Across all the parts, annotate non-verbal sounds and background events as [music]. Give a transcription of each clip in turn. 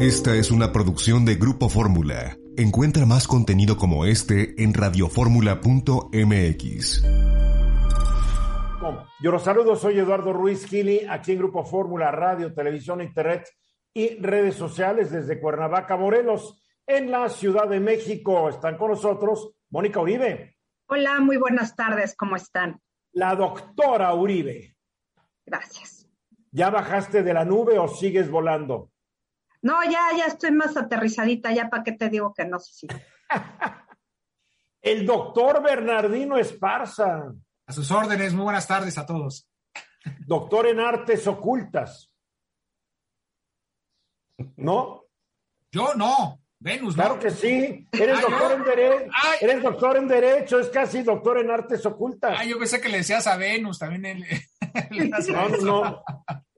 Esta es una producción de Grupo Fórmula. Encuentra más contenido como este en radioformula.mx. Yo los saludo, soy Eduardo Ruiz Gili, aquí en Grupo Fórmula, Radio, Televisión, Internet y redes sociales desde Cuernavaca, Morelos, en la Ciudad de México. Están con nosotros Mónica Uribe. Hola, muy buenas tardes, ¿cómo están? La doctora Uribe. Gracias. ¿Ya bajaste de la nube o sigues volando? No, ya, ya estoy más aterrizadita, ya para qué te digo que no sé si. [laughs] El doctor Bernardino Esparza. A sus órdenes, muy buenas tardes a todos. Doctor en artes ocultas. ¿No? Yo no, Venus. Claro ¿no? que sí. Eres Ay, doctor no. en derecho. Ay. Eres doctor en derecho, es casi doctor en artes ocultas. Ah, yo pensé que le decías a Venus también. él- [laughs] él hace No, no, no.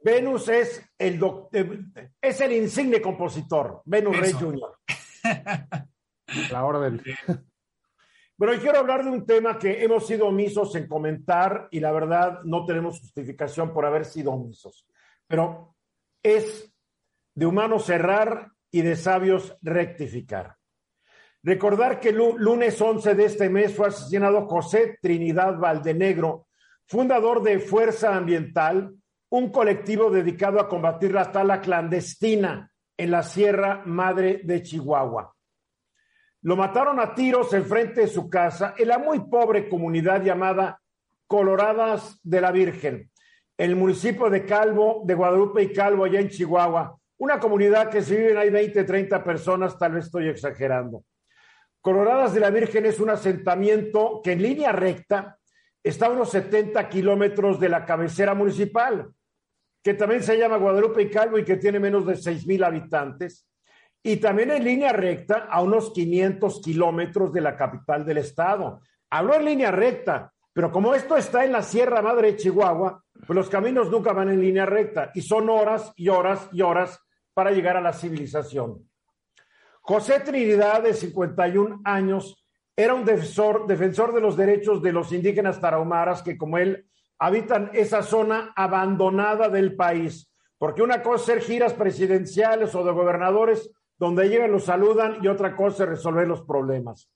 Venus es el eh, es el insigne compositor, Venus Rey. Jr. [laughs] La orden. [laughs] Pero hoy quiero hablar de un tema que hemos sido omisos en comentar y la verdad no tenemos justificación por haber sido omisos. Pero es de humanos cerrar y de sabios rectificar. Recordar que el lu- lunes 11 de este mes fue asesinado José Trinidad Valdenegro, fundador de Fuerza Ambiental, un colectivo dedicado a combatir la tala clandestina en la Sierra Madre de Chihuahua. Lo mataron a tiros enfrente de su casa en la muy pobre comunidad llamada Coloradas de la Virgen, el municipio de Calvo, de Guadalupe y Calvo, allá en Chihuahua. Una comunidad que si viven ahí 20, 30 personas, tal vez estoy exagerando. Coloradas de la Virgen es un asentamiento que en línea recta está a unos 70 kilómetros de la cabecera municipal, que también se llama Guadalupe y Calvo y que tiene menos de 6 mil habitantes, y también en línea recta a unos 500 kilómetros de la capital del estado. Hablo en línea recta, pero como esto está en la Sierra Madre de Chihuahua, pues los caminos nunca van en línea recta y son horas y horas y horas para llegar a la civilización. José Trinidad, de 51 años, era un defensor, defensor de los derechos de los indígenas tarahumaras que, como él, habitan esa zona abandonada del país. Porque una cosa es ser giras presidenciales o de gobernadores donde llegan, los saludan y otra cosa es resolver los problemas.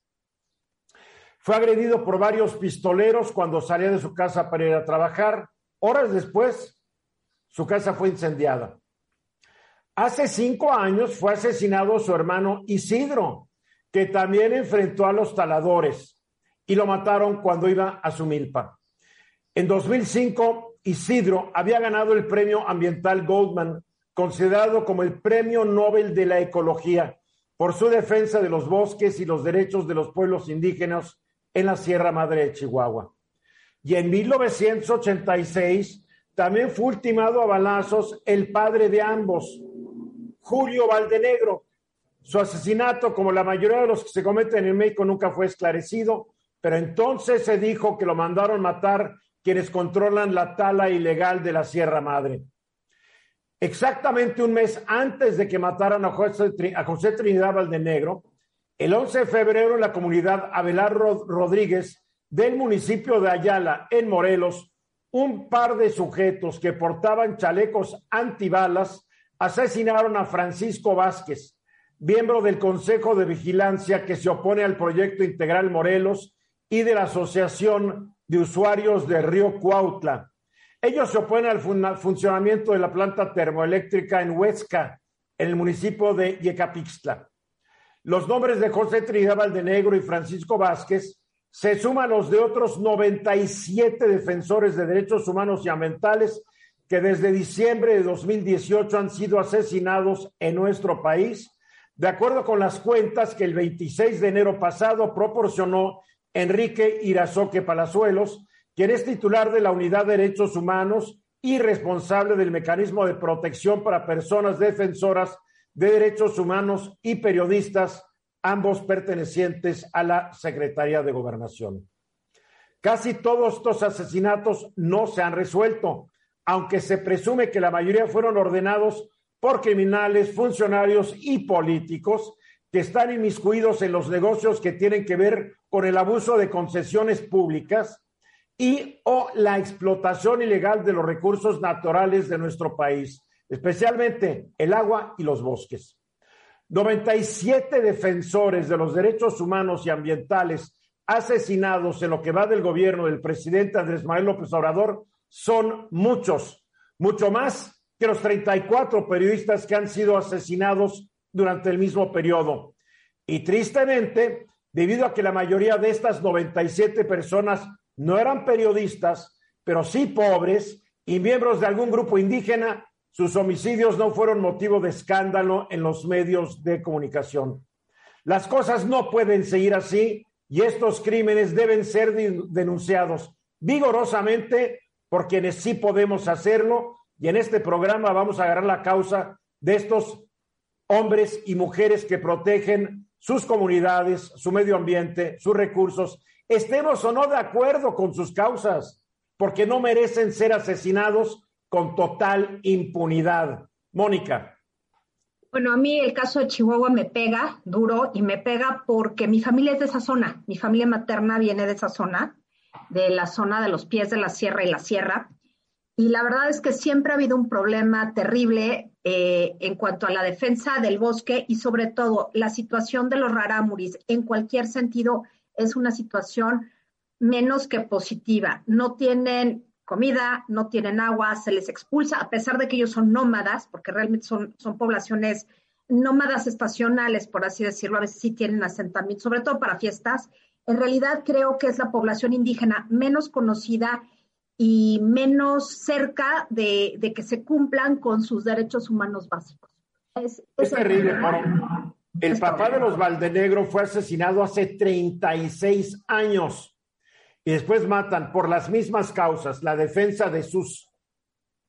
Fue agredido por varios pistoleros cuando salía de su casa para ir a trabajar. Horas después, su casa fue incendiada. Hace cinco años fue asesinado su hermano Isidro, que también enfrentó a los taladores y lo mataron cuando iba a su milpa. En 2005, Isidro había ganado el premio ambiental Goldman, considerado como el premio Nobel de la Ecología, por su defensa de los bosques y los derechos de los pueblos indígenas en la Sierra Madre de Chihuahua. Y en 1986 también fue ultimado a balazos el padre de ambos, Julio Valdenegro. Su asesinato, como la mayoría de los que se cometen en México, nunca fue esclarecido, pero entonces se dijo que lo mandaron matar quienes controlan la tala ilegal de la Sierra Madre. Exactamente un mes antes de que mataran a José, Trinidad Valdenegro, el 11 de febrero en la comunidad Abelar Rod- Rodríguez del municipio de Ayala, en Morelos, un par de sujetos que portaban chalecos antibalas asesinaron a Francisco Vázquez, miembro del Consejo de Vigilancia que se opone al proyecto integral Morelos y de la Asociación de Usuarios de Río Cuautla. Ellos se oponen al fun- funcionamiento de la planta termoeléctrica en Huesca, en el municipio de Yecapixtla. Los nombres de José Trinidad Valdenegro y Francisco Vázquez se suman los de otros 97 defensores de derechos humanos y ambientales que desde diciembre de 2018 han sido asesinados en nuestro país, de acuerdo con las cuentas que el 26 de enero pasado proporcionó Enrique Irazoque Palazuelos, quien es titular de la Unidad de Derechos Humanos y responsable del mecanismo de protección para personas defensoras de derechos humanos y periodistas, ambos pertenecientes a la Secretaría de Gobernación. Casi todos estos asesinatos no se han resuelto, aunque se presume que la mayoría fueron ordenados por criminales, funcionarios y políticos que están inmiscuidos en los negocios que tienen que ver con el abuso de concesiones públicas y o la explotación ilegal de los recursos naturales de nuestro país, especialmente el agua y los bosques. 97 defensores de los derechos humanos y ambientales asesinados en lo que va del gobierno del presidente Andrés Manuel López Obrador son muchos, mucho más que los 34 periodistas que han sido asesinados durante el mismo periodo. Y tristemente, debido a que la mayoría de estas 97 personas no eran periodistas, pero sí pobres y miembros de algún grupo indígena, sus homicidios no fueron motivo de escándalo en los medios de comunicación. Las cosas no pueden seguir así y estos crímenes deben ser denunciados vigorosamente por quienes sí podemos hacerlo y en este programa vamos a agarrar la causa de estos hombres y mujeres que protegen sus comunidades, su medio ambiente, sus recursos, estemos o no de acuerdo con sus causas, porque no merecen ser asesinados con total impunidad. Mónica. Bueno, a mí el caso de Chihuahua me pega duro y me pega porque mi familia es de esa zona. Mi familia materna viene de esa zona, de la zona de los pies de la sierra y la sierra. Y la verdad es que siempre ha habido un problema terrible eh, en cuanto a la defensa del bosque y sobre todo la situación de los rarámuris en cualquier sentido es una situación menos que positiva. No tienen comida, no tienen agua, se les expulsa, a pesar de que ellos son nómadas, porque realmente son, son poblaciones nómadas estacionales, por así decirlo, a veces sí tienen asentamiento, sobre todo para fiestas. En realidad creo que es la población indígena menos conocida y menos cerca de, que se cumplan con sus derechos humanos básicos. Es, terrible, El papá de los Valdenegro fue asesinado hace 36 años y después matan por las mismas causas, la defensa de sus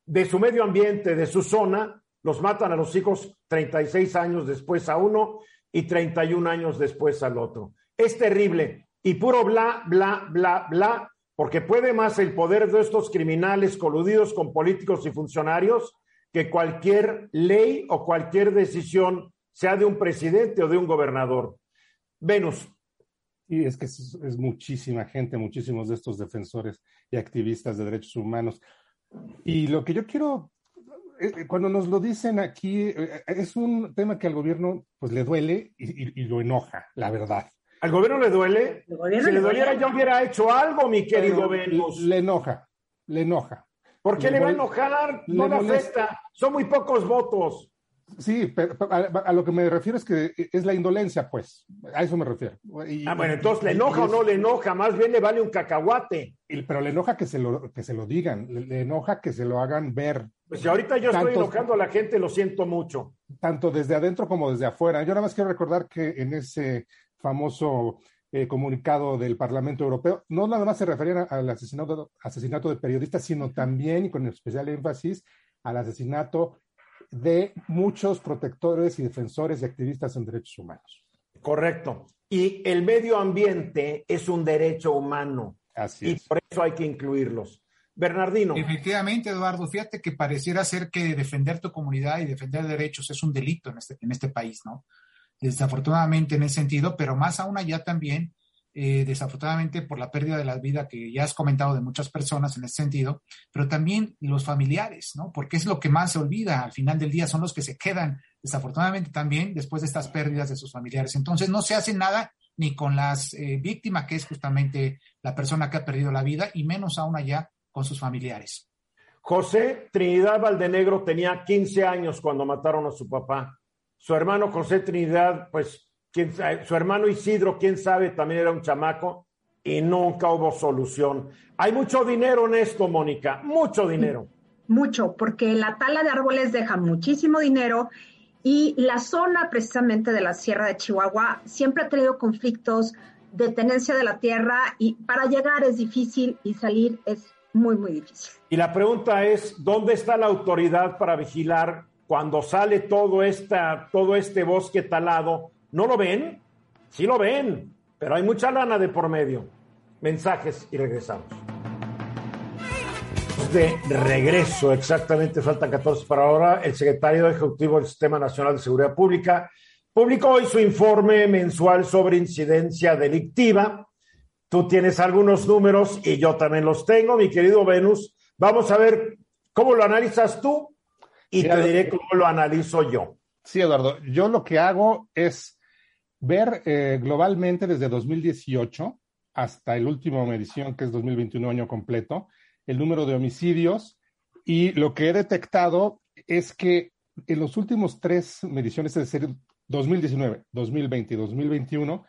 de su medio ambiente, de su zona, los matan a los hijos 36 años después a uno y 31 años después al otro. Es terrible y puro bla, bla, bla, bla porque puede más el poder de estos criminales coludidos con políticos y funcionarios que cualquier ley o cualquier decisión, sea de un presidente o de un gobernador. Venus. Y es que es, muchísima gente, muchísimos de estos defensores y activistas de derechos humanos. Y lo que yo quiero, eh, eh, cuando nos lo dicen aquí, eh, es un tema que al gobierno pues le duele y lo enoja, la verdad. ¿Al gobierno le duele? si le, doliera, yo hubiera hecho algo, mi querido Venus. Le enoja, le enoja. ¿Por qué le, va a enojar? No le afecta. Son muy pocos votos. Sí, pero a, lo que me refiero es que es la indolencia, pues. A eso me refiero. ah, bueno, entonces, ¿le enoja o no le enoja? Más bien le vale un cacahuate. pero le enoja que se lo, que se lo digan, le, enoja que se lo hagan ver. Pues si ahorita yo estoy enojando a la gente, lo siento mucho. Tanto desde adentro como desde afuera. Yo nada más quiero recordar que en ese famoso eh, comunicado del Parlamento Europeo, no nada más se referían al asesinato, asesinato de periodistas, sino también, y con especial énfasis, al asesinato de muchos protectores y defensores y activistas en derechos humanos. Correcto. Y el medio ambiente es un derecho humano. Así y por eso hay que incluirlos. Bernardino. Efectivamente, Eduardo, fíjate que pareciera ser que defender tu comunidad y defender derechos es un delito en este, en este país, ¿no? Desafortunadamente en ese sentido, pero más aún allá también, eh, desafortunadamente por la pérdida de la vida que ya has comentado de muchas personas en ese sentido, pero también los familiares, ¿no? Porque es lo que más se olvida al final del día, son los que se quedan, desafortunadamente también, después de estas pérdidas de sus familiares. Entonces no se hace nada ni con las eh, víctimas, que es justamente la persona que ha perdido la vida, y menos aún allá con sus familiares. José Trinidad Valdenegro tenía 15 años cuando mataron a su papá. Su hermano José Trinidad, pues, quién su hermano Isidro, quién sabe, también era un chamaco y nunca hubo solución. Hay mucho dinero en esto, Mónica, mucho dinero. Mucho, porque la tala de árboles deja muchísimo dinero y la zona precisamente de la Sierra de Chihuahua siempre ha tenido conflictos de tenencia de la tierra y para llegar es difícil y salir es muy, muy difícil. Y la pregunta es, ¿dónde está la autoridad para vigilar cuando sale todo, esta, todo este bosque talado, ¿no lo ven? Sí lo ven, pero hay mucha lana de por medio. Mensajes y regresamos. De regreso, exactamente, faltan 14 para ahora. El secretario ejecutivo del Sistema Nacional de Seguridad Pública publicó hoy su informe mensual sobre incidencia delictiva. Tú tienes algunos números y yo también los tengo, mi querido Venus. Vamos a ver cómo lo analizas tú y te diré cómo lo analizo yo. Sí, Eduardo, yo lo que hago es ver eh, globalmente desde 2018 hasta el último medición, que es 2021 año completo, el número de homicidios y lo que he detectado es que en los últimos tres mediciones, es decir, 2019, 2020 y 2021,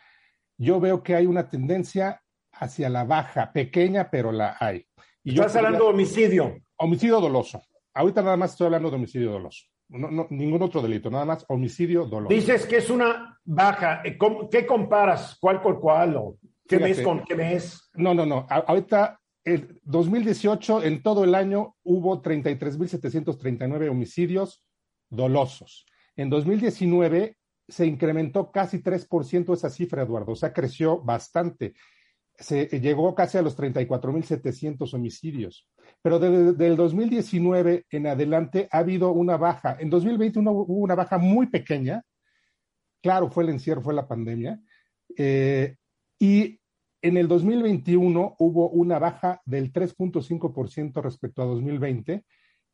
yo veo que hay una tendencia hacia la baja, pequeña, pero la hay. Y Estás hablando de homicidio. Homicidio doloso. Ahorita nada más estoy hablando de homicidio doloso. No, no, ningún otro delito, nada más homicidio doloso. Dices que es una baja. Eh, ¿Qué comparas? ¿Cuál con cuál? O ¿Qué mes con qué mes? No, no, no. Ahorita, el 2018, en todo el año, hubo 33.739 homicidios dolosos. En 2019 se incrementó casi 3% esa cifra, Eduardo. O sea, creció bastante. Se llegó casi a los 34.700 homicidios. Pero desde el 2019 en adelante ha habido una baja. En 2020 hubo una baja muy pequeña. Claro, fue el encierro, fue la pandemia. Eh, y en el 2021 hubo una baja del 3.5% respecto a 2020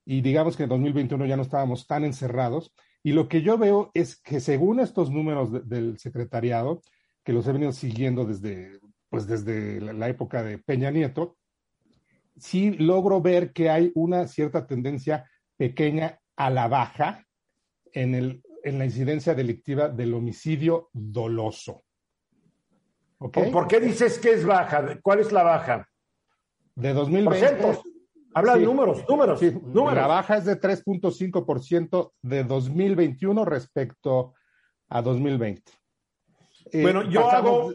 y digamos que en 2021 ya no estábamos tan encerrados. Y lo que yo veo es que según estos números del secretariado, que los he venido siguiendo desde, pues desde la, época de Peña Nieto, sí logro ver que hay una cierta tendencia pequeña a la baja en, el, en la incidencia delictiva del homicidio doloso. ¿Por qué dices que es baja? ¿Cuál es la baja? De 2020. Habla de números, números, números. La baja es de 3.5% de 2021 respecto a 2020. Eh, bueno, yo hago,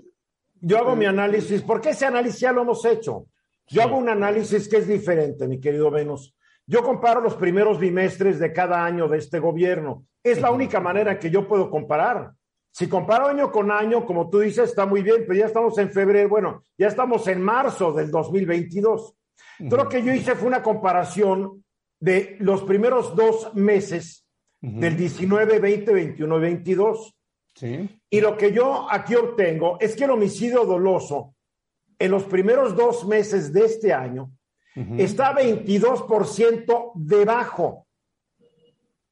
yo hago mi análisis, porque ese análisis ya lo hemos hecho. Yo hago un análisis que es diferente, mi querido Venus. Yo comparo los primeros bimestres de cada año de este gobierno. Es la única manera que yo puedo comparar. Si comparo año con año, como tú dices, está muy bien, pero ya estamos en febrero, bueno, ya estamos en marzo del 2022. Entonces, lo que yo hice fue una comparación de los primeros dos meses del 19, 20, 21 y 22. Sí. Y lo que yo aquí obtengo es que el homicidio doloso en los primeros dos meses de este año está 22% debajo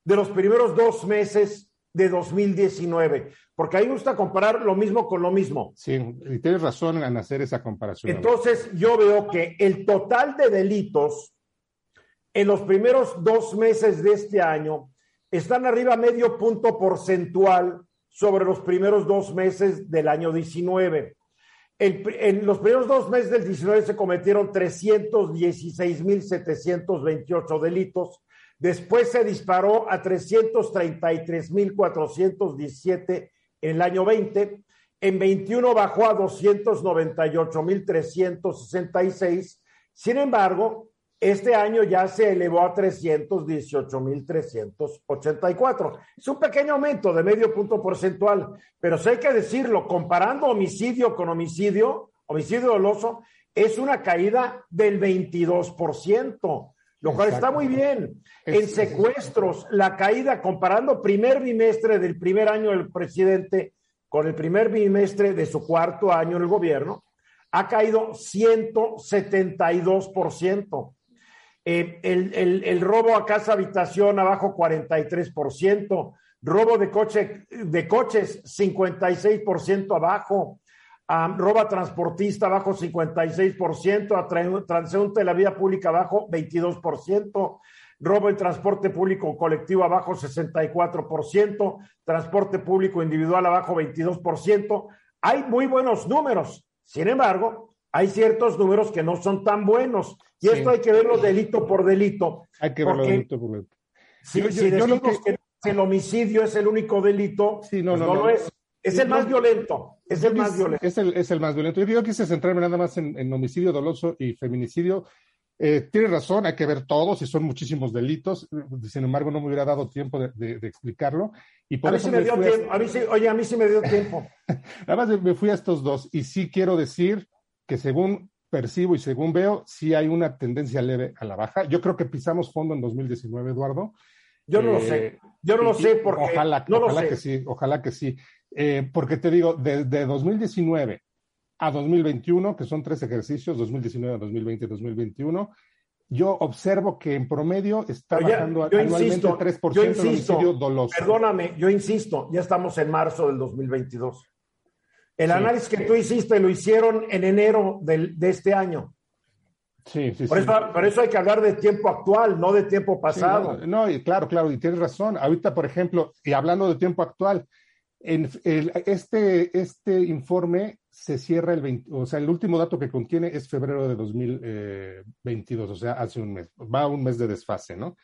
de los primeros dos meses de 2019, porque ahí me gusta comparar lo mismo con lo mismo. Sí, y tienes razón en hacer esa comparación. Entonces, yo veo que el total de delitos en los primeros dos meses de este año están arriba medio punto porcentual sobre los primeros dos meses del año 19. en los primeros dos meses del 19 se cometieron 316.728 delitos Después se disparó a 333.417 en el año 20. En 21 bajó a 298.366. Sin embargo, este año ya se elevó a 318.384. Es un pequeño aumento de medio punto porcentual, pero si hay que decirlo, comparando homicidio con homicidio, homicidio doloso, es una caída del 22% lo cual está muy bien. en secuestros, la caída, comparando primer bimestre del primer año del presidente con el primer bimestre de su cuarto año en el gobierno, ha caído 172%. Eh, el, el, el, robo a casa habitación abajo 43%, robo de, coche, de coches 56% abajo, roba transportista bajo 56%, a transeúnte de la vía pública bajo 22%, robo en transporte público colectivo abajo 64%, transporte público individual abajo 22%. Hay muy buenos números, sin embargo, hay ciertos números que no son tan buenos. Y esto hay que verlo delito por delito. Hay que verlo delito por delito. Si, decimos que... el homicidio es el único delito, sí, no, pues no, lo es. Es el más violento. Es el más violento. Es el, más violento. Yo quise centrarme nada más en, homicidio doloso y feminicidio. Eh, tiene razón, hay que ver todos y son muchísimos delitos. Sin embargo, no me hubiera dado tiempo de, explicarlo. Y por a mí sí me, dio tiempo. A... mí sí, oye, a mí sí me dio tiempo. [laughs] Nada más me fui a estos dos y sí quiero decir que según percibo y según veo, sí hay una tendencia leve a la baja. Yo creo que pisamos fondo en 2019, Eduardo. Yo no lo sé. Eh, Yo no lo sé porque. Ojalá, ojalá que sí, ojalá que sí. Eh, porque te digo, desde 2019 a 2021, que son tres ejercicios, 2019, 2020 y 2021, yo observo que en promedio está bajando anualmente insisto, 3% el homicidio doloso. Perdóname, yo insisto, ya estamos en marzo del 2022. El análisis que tú hiciste lo hicieron en enero del, de este año. Sí, sí, por, sí. Eso, por eso hay que hablar de tiempo actual, no de tiempo pasado. no, y claro, claro, y tienes razón. Ahorita, por ejemplo, y hablando de tiempo actual, en el, este, este informe se cierra el 20, o sea, el último dato que contiene es febrero de 2022, o sea, hace un mes, va un mes de desfase, ¿no?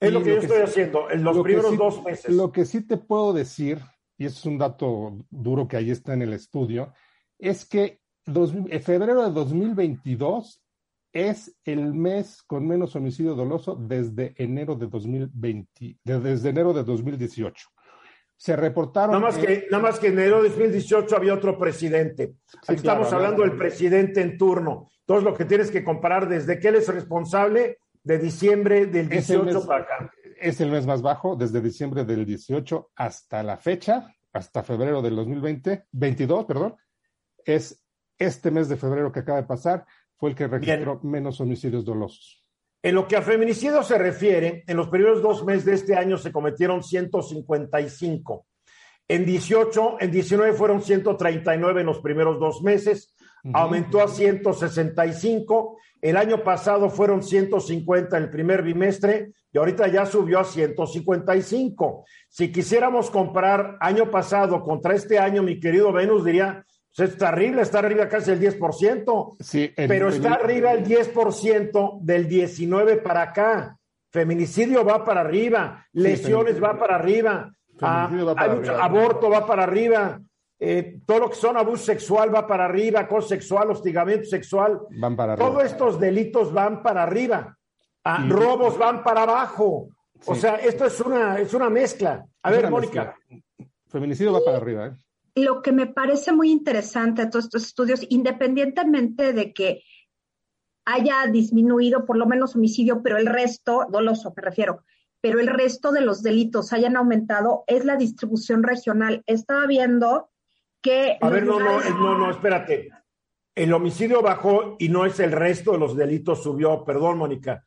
Es lo que yo estoy haciendo, en los primeros dos meses. Lo que sí te puedo decir, y es un dato duro que ahí está en el estudio, es que dos, febrero de 2022 es el mes con menos homicidio doloso desde enero de 2020, desde enero de 2018. Se reportaron. Nada más, que, nada más que en enero de 2018 había otro presidente. Sí, Estamos claro, hablando del presidente en turno. Entonces, lo que tienes que comparar desde que él es responsable de diciembre del 18 mes, para acá. Es el mes más bajo, desde diciembre del 18 hasta la fecha, hasta febrero del 2020, 22, perdón. Es este mes de febrero que acaba de pasar, fue el que registró Bien. menos homicidios dolosos. En lo que a feminicidio se refiere, en los primeros dos meses de este año se cometieron 155. En 18, en 19 fueron 139 en los primeros dos meses, uh -huh. aumentó a 165. El año pasado fueron 150 en el primer bimestre y ahorita ya subió a 155. Si quisiéramos comparar año pasado contra este año, mi querido Venus diría, pues está arriba, está arriba casi el 10%, sí, el, pero está el, arriba el 10% del 19 para acá. Feminicidio va para arriba, lesiones sí, va para arriba, ah, va para arriba. aborto va para arriba, eh, todo lo que son abuso sexual va para arriba, acoso sexual, hostigamiento sexual, van para arriba. todos estos delitos van para arriba, ah, robos van para abajo. Sí. O sea, esto es una, es una mezcla. A es ver, Mónica. Mezcla. Feminicidio va para arriba, ¿eh? lo que me parece muy interesante de todos estos estudios, independientemente de que haya disminuido por lo menos homicidio, pero el resto, doloso me refiero, pero el resto de los delitos hayan aumentado, es la distribución regional. Estaba viendo que... A ver, no, no, no, no, espérate. El homicidio bajó y no es el resto de los delitos subió, perdón, Mónica.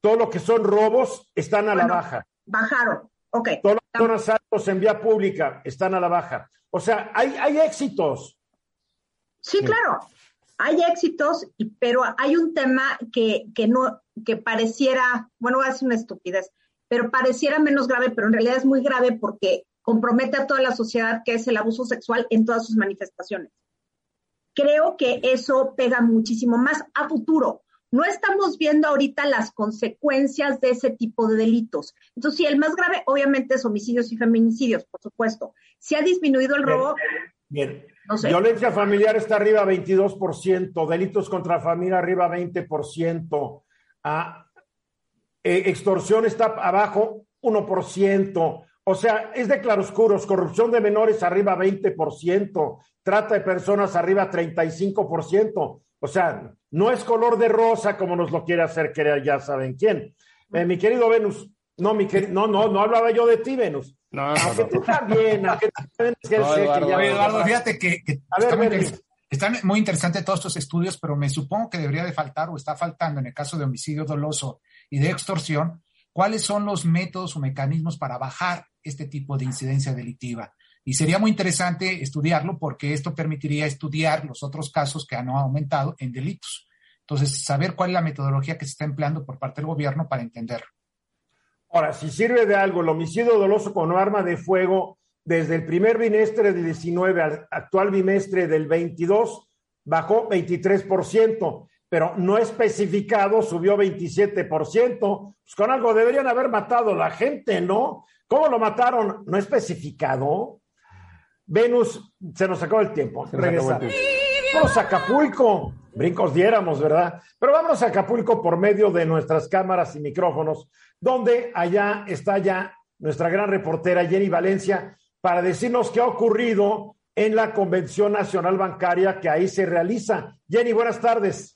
Todo lo que son robos están a bueno, la baja. Bajaron, ok. Todos los asaltos en vía pública están a la baja. O sea, hay, hay éxitos. Sí, claro, hay éxitos, pero hay un tema que, que no, que pareciera, bueno, es una estupidez, pero pareciera menos grave, pero en realidad es muy grave porque compromete a toda la sociedad que es el abuso sexual en todas sus manifestaciones. Creo que eso pega muchísimo más a futuro. No estamos viendo ahorita las consecuencias de ese tipo de delitos. Entonces, sí, el más grave obviamente es homicidios y feminicidios, por supuesto. Si ha disminuido el robo. Bien. bien. No sé. Violencia familiar está arriba 22%, delitos contra familia arriba 20%, ah, eh, extorsión está abajo 1%. O sea, es de claroscuros, corrupción de menores arriba 20%, trata de personas arriba 35%. O sea, no es color de rosa como nos lo quiere hacer creer ya saben quién. Eh, mi querido Venus, no, mi querido, no, no, no hablaba yo de ti, Venus. No, no, aunque no. tú también, aunque tú también que Eduardo, que ya- Oye, Eduardo, fíjate que, que A ver, están muy interesantes todos estos estudios, pero me supongo que debería de faltar o está faltando en el caso de homicidio doloso y de extorsión, cuáles son los métodos o mecanismos para bajar este tipo de incidencia delictiva. Y sería muy interesante estudiarlo porque esto permitiría estudiar los otros casos que han aumentado en delitos. Entonces, saber cuál es la metodología que se está empleando por parte del gobierno para entenderlo. Ahora, si sirve de algo el homicidio doloso con arma de fuego, desde el primer bimestre del 19 al actual bimestre del 22, bajó 23%, pero no especificado, subió 27%. Pues con algo deberían haber matado la gente, ¿no? ¿Cómo lo mataron? No especificado. Venus, se nos acabó el tiempo. Se nos acabó el Regresa. tiempo. Vámonos a Acapulco. Brincos diéramos, ¿verdad? Pero vámonos a Acapulco por medio de nuestras cámaras y micrófonos, donde allá está ya nuestra gran reportera Jenny Valencia para decirnos qué ha ocurrido en la Convención Nacional Bancaria que ahí se realiza. Jenny, buenas tardes.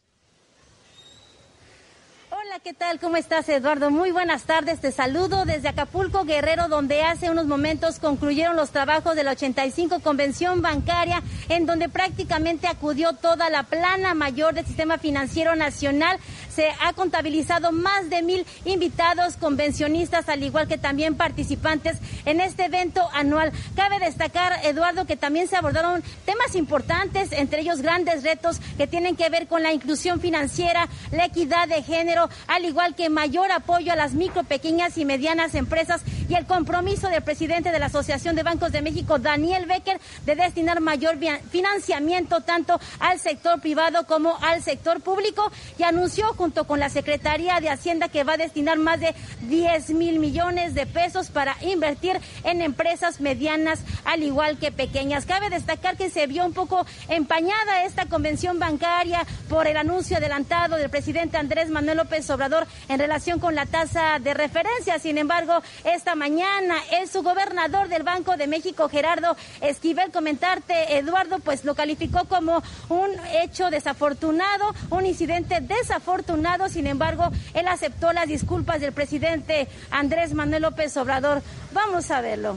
¿Qué tal? ¿Cómo estás, Eduardo? Muy buenas tardes. Te saludo desde Acapulco, Guerrero, donde hace unos momentos concluyeron los trabajos de la 85 Convención Bancaria, en donde prácticamente acudió toda la plana mayor del Sistema Financiero Nacional. Se ha contabilizado más de mil invitados, convencionistas, al igual que también participantes en este evento anual. Cabe destacar, Eduardo, que también se abordaron temas importantes, entre ellos grandes retos que tienen que ver con la inclusión financiera, la equidad de género, al igual que mayor apoyo a las micro, pequeñas y medianas empresas y el compromiso del presidente de la Asociación de Bancos de México, Daniel Becker, de destinar mayor financiamiento tanto al sector privado como al sector público y anunció junto con la Secretaría de Hacienda que va a destinar más de 10 mil millones de pesos para invertir en empresas medianas al igual que pequeñas. Cabe destacar que se vio un poco empañada esta convención bancaria por el anuncio adelantado del presidente Andrés Manuel López Obrador en relación con la tasa de referencia. Sin embargo, esta mañana el subgobernador del Banco de México, Gerardo Esquivel, comentarte, Eduardo, pues lo calificó como un hecho desafortunado, un incidente desafortunado. Sin embargo, él aceptó las disculpas del presidente Andrés Manuel López Obrador. Vamos a verlo.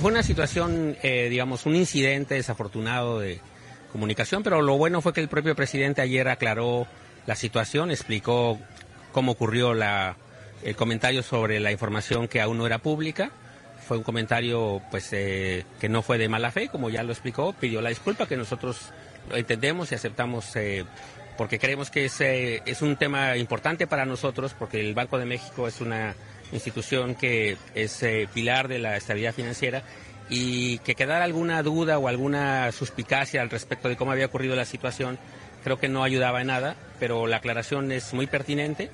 Fue una situación, eh, digamos, un incidente desafortunado de comunicación, pero lo bueno fue que el propio presidente ayer aclaró la situación, explicó cómo ocurrió la, el comentario sobre la información que aún no era pública. Fue un comentario pues eh, que no fue de mala fe, como ya lo explicó, pidió la disculpa que nosotros lo entendemos y aceptamos eh, porque creemos que es, eh, es un tema importante para nosotros, porque el Banco de México es una institución que es pilar de la estabilidad financiera y que quedara alguna duda o alguna suspicacia al respecto de cómo había ocurrido la situación, creo que no ayudaba en nada, pero la aclaración es muy pertinente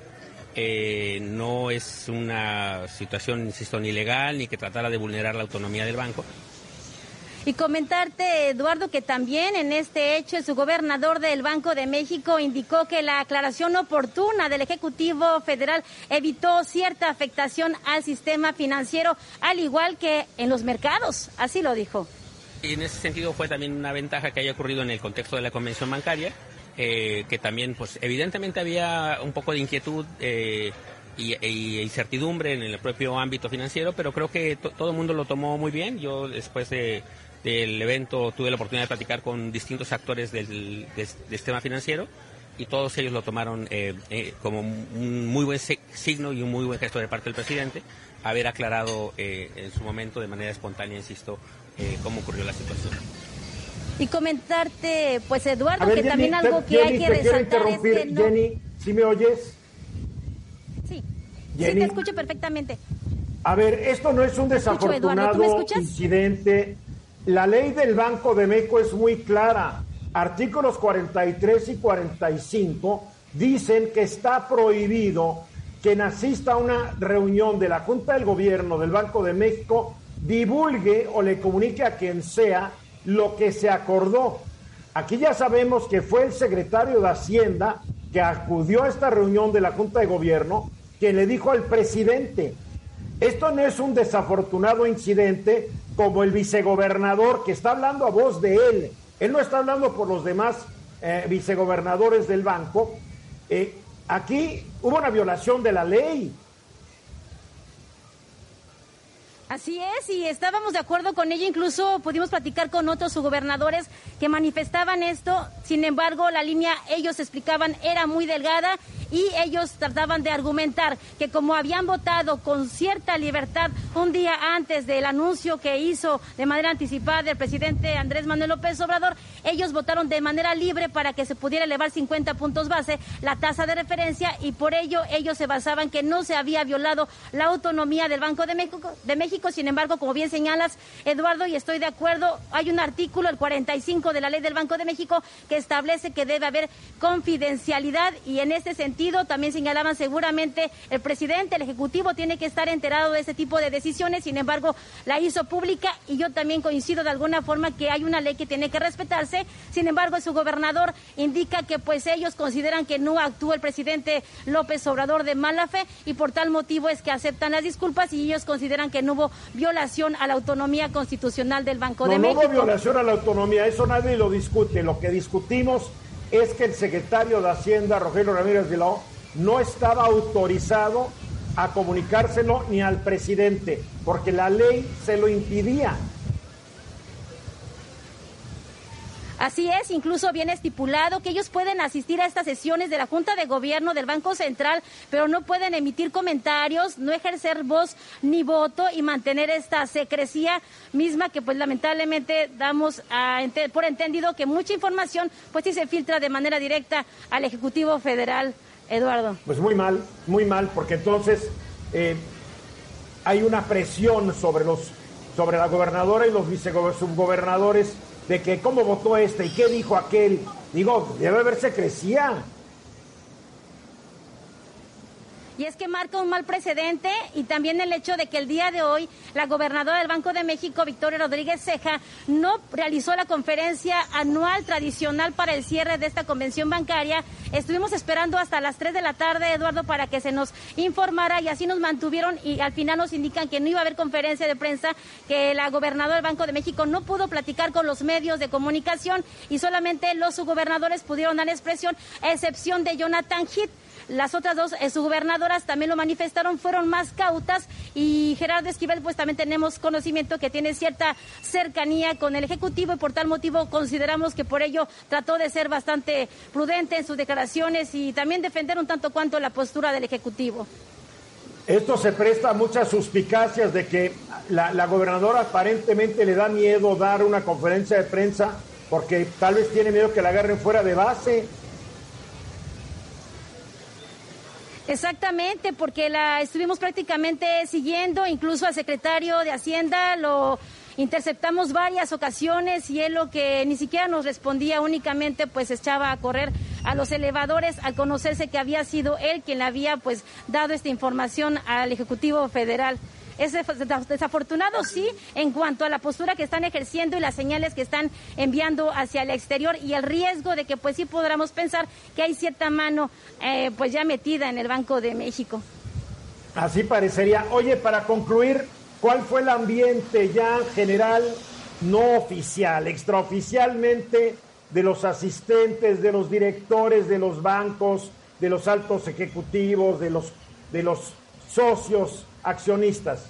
eh, no es una situación, insisto, ni legal ni que tratara de vulnerar la autonomía del banco. Y comentarte, Eduardo, que también en este hecho su gobernador del Banco de México indicó que la aclaración oportuna del Ejecutivo Federal evitó cierta afectación al sistema financiero, al igual que en los mercados. Así lo dijo. Y en ese sentido fue también una ventaja que haya ocurrido en el contexto de la Convención Bancaria, eh, que también, pues evidentemente había un poco de inquietud eh, y, incertidumbre en el propio ámbito financiero, pero creo que todo el mundo lo tomó muy bien. Yo después del evento tuve la oportunidad de platicar con distintos actores del, sistema financiero y todos ellos lo tomaron eh, como un muy buen signo y un muy buen gesto de parte del presidente haber aclarado en su momento de manera espontánea, insisto, cómo ocurrió la situación. Y comentarte, pues Eduardo, que también algo que hay que resaltar es que no... Jenny, ¿sí me oyes? Sí, sí te escucho perfectamente. A ver, esto no es un desafortunado incidente. La ley del Banco de México es muy clara. Artículos 43 y 45 dicen que está prohibido que asista a una reunión de la Junta del Gobierno del Banco de México divulgue o le comunique a quien sea lo que se acordó. Aquí ya sabemos que fue el secretario de Hacienda que acudió a esta reunión de la Junta de Gobierno quien le dijo al presidente, esto no es un desafortunado incidente como el vicegobernador que está hablando a voz de él, él no está hablando por los demás eh, vicegobernadores del banco, eh, aquí hubo una violación de la ley, Así es, y estábamos de acuerdo con ella, incluso pudimos platicar con otros gobernadores que manifestaban esto, sin embargo la línea, ellos explicaban, era muy delgada y ellos trataban de argumentar que como habían votado con cierta libertad un día antes del anuncio que hizo de manera anticipada el presidente Andrés Manuel López Obrador, ellos votaron de manera libre para que se pudiera elevar 50 puntos base la tasa de referencia y por ello ellos se basaban que no se había violado la autonomía del Banco de México, de México. Sin embargo, como bien señalas, Eduardo, y estoy de acuerdo, hay un artículo, el 45 de la ley del Banco de México, que establece que debe haber confidencialidad y en este sentido también señalaban seguramente el presidente, el Ejecutivo tiene que estar enterado de ese tipo de decisiones, sin embargo la hizo pública y yo también coincido de alguna forma que hay una ley que tiene que respetarse, sin embargo su gobernador indica que pues ellos consideran que no actuó el presidente López Obrador de mala fe y por tal motivo es que aceptan las disculpas y ellos consideran que no hubo violación a la autonomía constitucional del Banco de México. No hubo violación a la autonomía, eso nadie lo discute, lo que discutimos es que el secretario de Hacienda, Rogelio Ramírez Vilao, no estaba autorizado a comunicárselo ni al presidente, porque la ley se lo impidía. Así es, incluso viene estipulado que ellos pueden asistir a estas sesiones de la Junta de Gobierno del Banco Central, pero no pueden emitir comentarios, no ejercer voz ni voto y mantener esta secrecía misma que pues lamentablemente damos por entendido que mucha información pues sí se filtra de manera directa al Ejecutivo Federal. Eduardo. Pues muy mal, muy mal, porque entonces eh, hay una presión sobre los sobre la gobernadora y los vicegobernadores de que cómo votó este y qué dijo aquel. Digo, debe haberse crecía. Y es que marca un mal precedente y también el hecho de que el día de hoy la gobernadora del Banco de México, Victoria Rodríguez Ceja, no realizó la conferencia anual tradicional para el cierre de esta convención bancaria. Estuvimos esperando hasta las 3 de la tarde, Eduardo, para que se nos informara y así nos mantuvieron y al final nos indican que no iba a haber conferencia de prensa, que la gobernadora del Banco de México no pudo platicar con los medios de comunicación y solamente los subgobernadores pudieron dar expresión, a excepción de Jonathan Heath. Las otras dos eh, subgobernadoras también lo manifestaron, fueron más cautas y Gerardo Esquivel pues también tenemos conocimiento que tiene cierta cercanía con el Ejecutivo y por tal motivo consideramos que por ello trató de ser bastante prudente en sus declaraciones y también defender un tanto cuanto la postura del Ejecutivo. Esto se presta a muchas suspicacias de que la, la, gobernadora aparentemente le da miedo dar una conferencia de prensa porque tal vez tiene miedo que la agarren fuera de base. Exactamente, porque la estuvimos prácticamente siguiendo, incluso al secretario de Hacienda lo interceptamos varias ocasiones y él lo que ni siquiera nos respondía únicamente pues echaba a correr a los elevadores al conocerse que había sido él quien le había pues dado esta información al Ejecutivo Federal. Es desafortunado, sí, en cuanto a la postura que están ejerciendo y las señales que están enviando hacia el exterior y el riesgo de que pues sí podamos pensar que hay cierta mano eh, pues ya metida en el Banco de México. Así parecería. Oye, para concluir, ¿cuál fue el ambiente ya general, no oficial, extraoficialmente, de los asistentes, de los directores de los bancos, de los altos ejecutivos, de los, de los socios accionistas?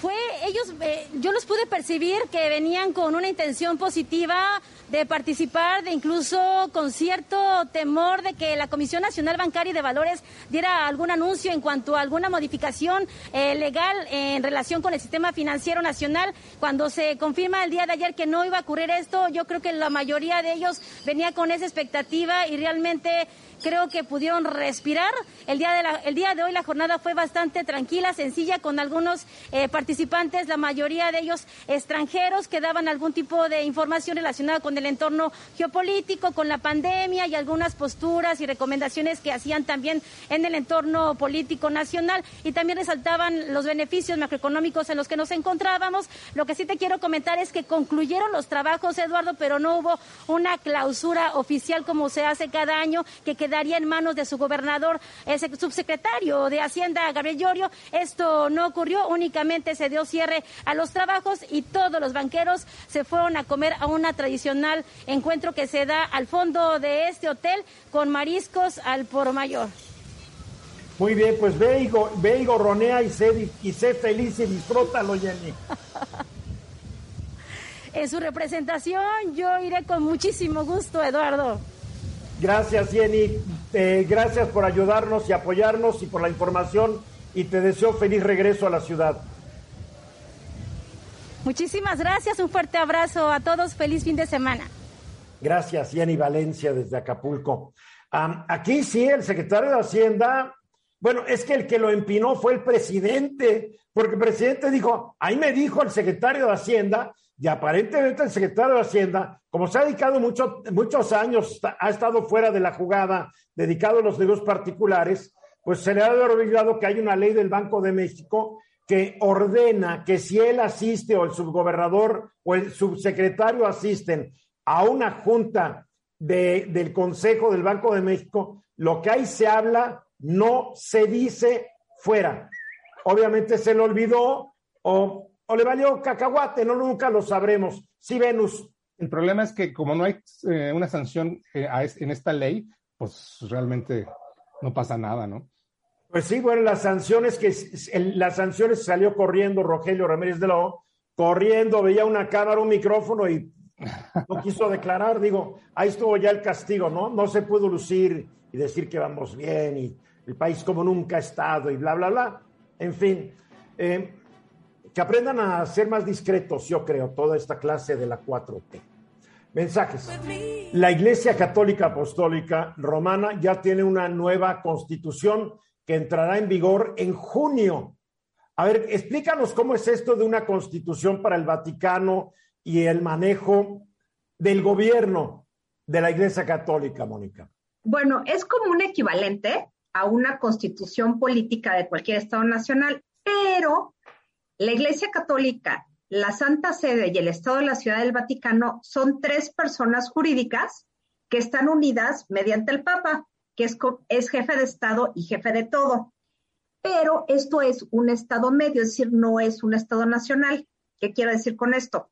Fue ellos, eh, yo los pude percibir que venían con una intención positiva de participar, de incluso con cierto temor de que la Comisión Nacional Bancaria y de Valores diera algún anuncio en cuanto a alguna modificación eh, legal en relación con el sistema financiero nacional. Cuando se confirma el día de ayer que no iba a ocurrir esto, yo creo que la mayoría de ellos venía con esa expectativa y realmente creo que pudieron respirar. El día de, la, el día de hoy la jornada fue bastante tranquila, sencilla, con algunos eh, participantes, la mayoría de ellos extranjeros, que daban algún tipo de información relacionada con el entorno geopolítico, con la pandemia y algunas posturas y recomendaciones que hacían también en el entorno político nacional y también resaltaban los beneficios macroeconómicos en los que nos encontrábamos. Lo que sí te quiero comentar es que concluyeron los trabajos, Eduardo, pero no hubo una clausura oficial como se hace cada año que quedaría en manos de su gobernador, el subsecretario de Hacienda, Gabriel Llorio. Esto no ocurrió, únicamente se dio cierre a los trabajos y todos los banqueros se fueron a comer a una tradicional encuentro que se da al fondo de este hotel con mariscos al por mayor. Muy bien, pues ve y, ve y gorronea y sé, y sé feliz y disfrútalo, Jenny. [laughs] en su representación yo iré con muchísimo gusto, Eduardo. Gracias, Jenny. Eh, gracias por ayudarnos y apoyarnos y por la información y te deseo feliz regreso a la ciudad. Muchísimas gracias, un fuerte abrazo a todos, feliz fin de semana. Gracias, Jenny Valencia desde Acapulco. aquí sí, el secretario de Hacienda, bueno, es que el que lo empinó fue el presidente, porque el presidente dijo, ahí me dijo el secretario de Hacienda y aparentemente el secretario de Hacienda, como se ha dedicado muchos años, ha estado fuera de la jugada, dedicado a los negocios particulares, pues se le ha olvidado que hay una ley del Banco de México que ordena que si él asiste o el subgobernador o el subsecretario asisten a una junta del Consejo del Banco de México, lo que ahí se habla no se dice fuera. Obviamente se le olvidó o o le valió cacahuate, no nunca lo sabremos. Sí, Venus. El problema es que como no hay eh, una sanción eh, en esta ley, pues realmente no pasa nada, ¿no? Pues sí, bueno, las sanciones que las sanciones salió corriendo Rogelio Ramírez de la corriendo, veía una cámara, un micrófono y no quiso [laughs] declarar. Digo, ahí estuvo ya el castigo, ¿no? No se pudo lucir y decir que vamos bien y el país como nunca ha estado y bla, bla, bla. En fin, eh, que aprendan a ser más discretos, yo creo, toda esta clase de la 4T. Mensajes. La Iglesia Católica Apostólica Romana ya tiene una nueva constitución que entrará en vigor en junio. A ver, explícanos cómo es esto de una constitución para el Vaticano y el manejo del gobierno de la Iglesia Católica, Mónica. Bueno, es como un equivalente a una constitución política de cualquier Estado nacional, pero la Iglesia Católica la Santa Sede y el Estado de la Ciudad del Vaticano son tres personas jurídicas que están unidas mediante el Papa, que es, jefe de Estado y jefe de todo. Pero esto es un Estado medio, es decir, no es un Estado nacional. ¿Qué quiero decir con esto?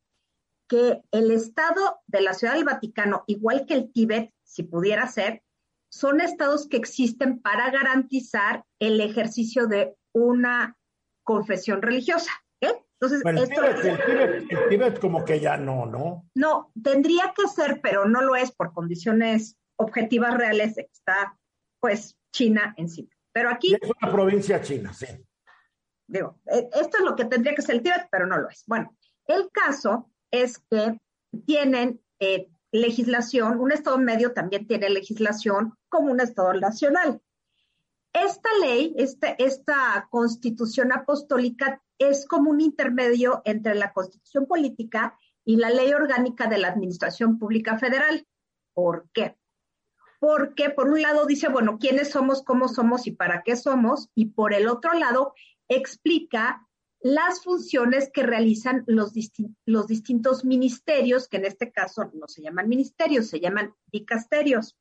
Que el Estado de la Ciudad del Vaticano, igual que el Tíbet, si pudiera ser, son estados que existen para garantizar el ejercicio de una confesión religiosa. Entonces, el, Tíbet, como que ya no, ¿no? No, tendría que ser, pero no lo es por condiciones objetivas reales está, pues, China encima. Pero aquí... es una provincia china, sí. Digo, e, esto es lo que tendría que ser el Tíbet, pero no lo es. Bueno, el caso es que tienen eh, legislación, un Estado medio también tiene legislación como un Estado nacional. Esta ley, este, esta constitución apostólica es como un intermedio entre la constitución política y la ley orgánica de la Administración Pública Federal. ¿Por qué? Porque por un lado dice, bueno, quiénes somos, cómo somos y para qué somos, y por el otro lado explica las funciones que realizan los, los distintos ministerios, que en este caso no se llaman ministerios, se llaman dicasterios.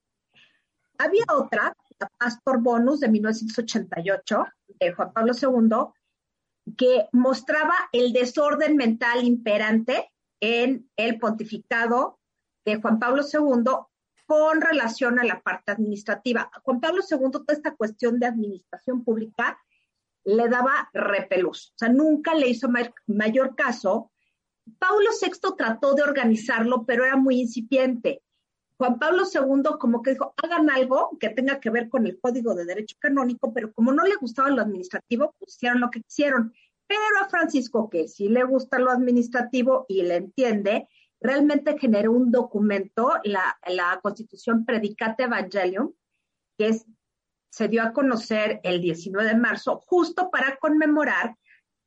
Había otra, la Pastor Bonus de 1988, de Juan Pablo II, que mostraba el desorden mental imperante en el pontificado de Juan Pablo II con relación a la parte administrativa. Juan Pablo II, toda esta cuestión de administración pública le daba repelús, o sea, nunca le hizo mayor caso. Pablo VI trató de organizarlo, pero era muy incipiente. Juan Pablo II como que dijo, hagan algo que tenga que ver con el Código de Derecho Canónico, pero como no le gustaba lo administrativo, pues hicieron lo que quisieron. Pero a Francisco, que sí le gusta lo administrativo y le entiende, realmente generó un documento, la, Constitución Predicate Evangelium, que se dio a conocer el 19 de marzo, justo para conmemorar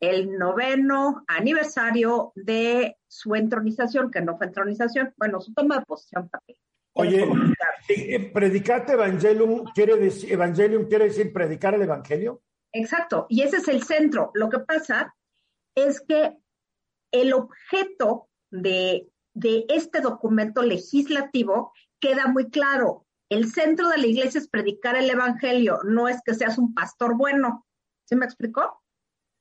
el noveno aniversario de su entronización, que no fue entronización, bueno, su toma de posición. Oye, eh, predicate evangelium quiere decir, evangelium quiere decir predicar el evangelio. Exacto, y ese es el centro. Lo que pasa es que el objeto de, de este documento legislativo queda muy claro. El centro de la iglesia es predicar el evangelio, no es que seas un pastor bueno. ¿Sí me explicó?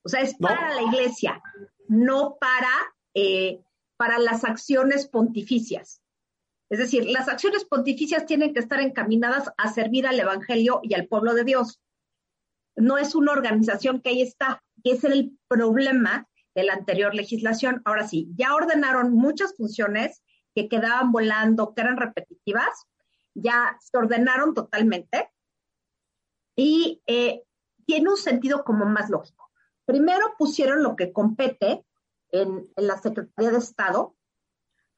O sea, es para la iglesia, no para, eh, para las acciones pontificias. Es decir, las acciones pontificias tienen que estar encaminadas a servir al Evangelio y al pueblo de Dios. No es una organización que ahí está, que es el problema de la anterior legislación. Ahora sí, ya ordenaron muchas funciones que quedaban volando, que eran repetitivas, ya se ordenaron totalmente y eh, tiene un sentido como más lógico. Primero pusieron lo que compete en la Secretaría de Estado,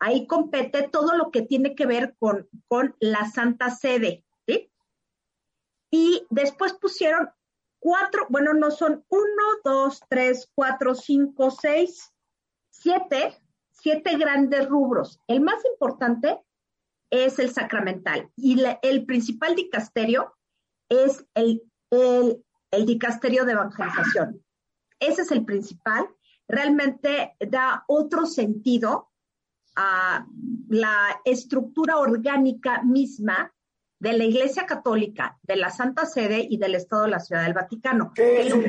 Ahí compete todo lo que tiene que ver con, con la Santa Sede, ¿sí? Y después pusieron cuatro, bueno, no son uno, dos, tres, cuatro, cinco, seis, siete, siete grandes rubros. El más importante es el sacramental y el principal dicasterio es el, el, el dicasterio de evangelización. Ese es el principal. Realmente da otro sentido a la estructura orgánica misma de la Iglesia Católica, de la Santa Sede y del Estado de la Ciudad del Vaticano. ¿Qué es, un,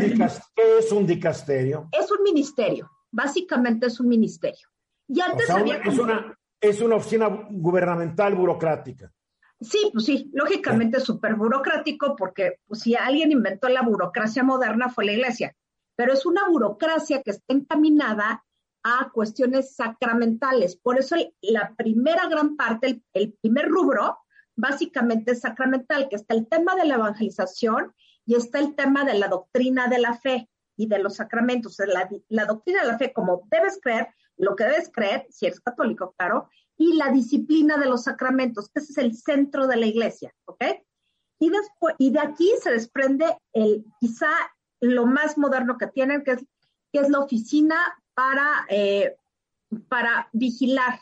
dicasterio? Es un ministerio, básicamente es un ministerio. Y antes había es, una, es una oficina gubernamental burocrática. Sí, pues sí, lógicamente es súper burocrático porque pues, si alguien inventó la burocracia moderna fue la iglesia, pero es una burocracia que está encaminada a cuestiones sacramentales. Por eso la primera gran parte, el, primer rubro, básicamente es sacramental, que está el tema de la evangelización y está el tema de la doctrina de la fe y de los sacramentos. La, doctrina de la fe, como debes creer, lo que debes creer, si eres católico, claro, y la disciplina de los sacramentos, que ese es el centro de la iglesia, ¿ok? Y, después, y de aquí se desprende el, quizá lo más moderno que tienen, que es la oficina para, eh, para vigilar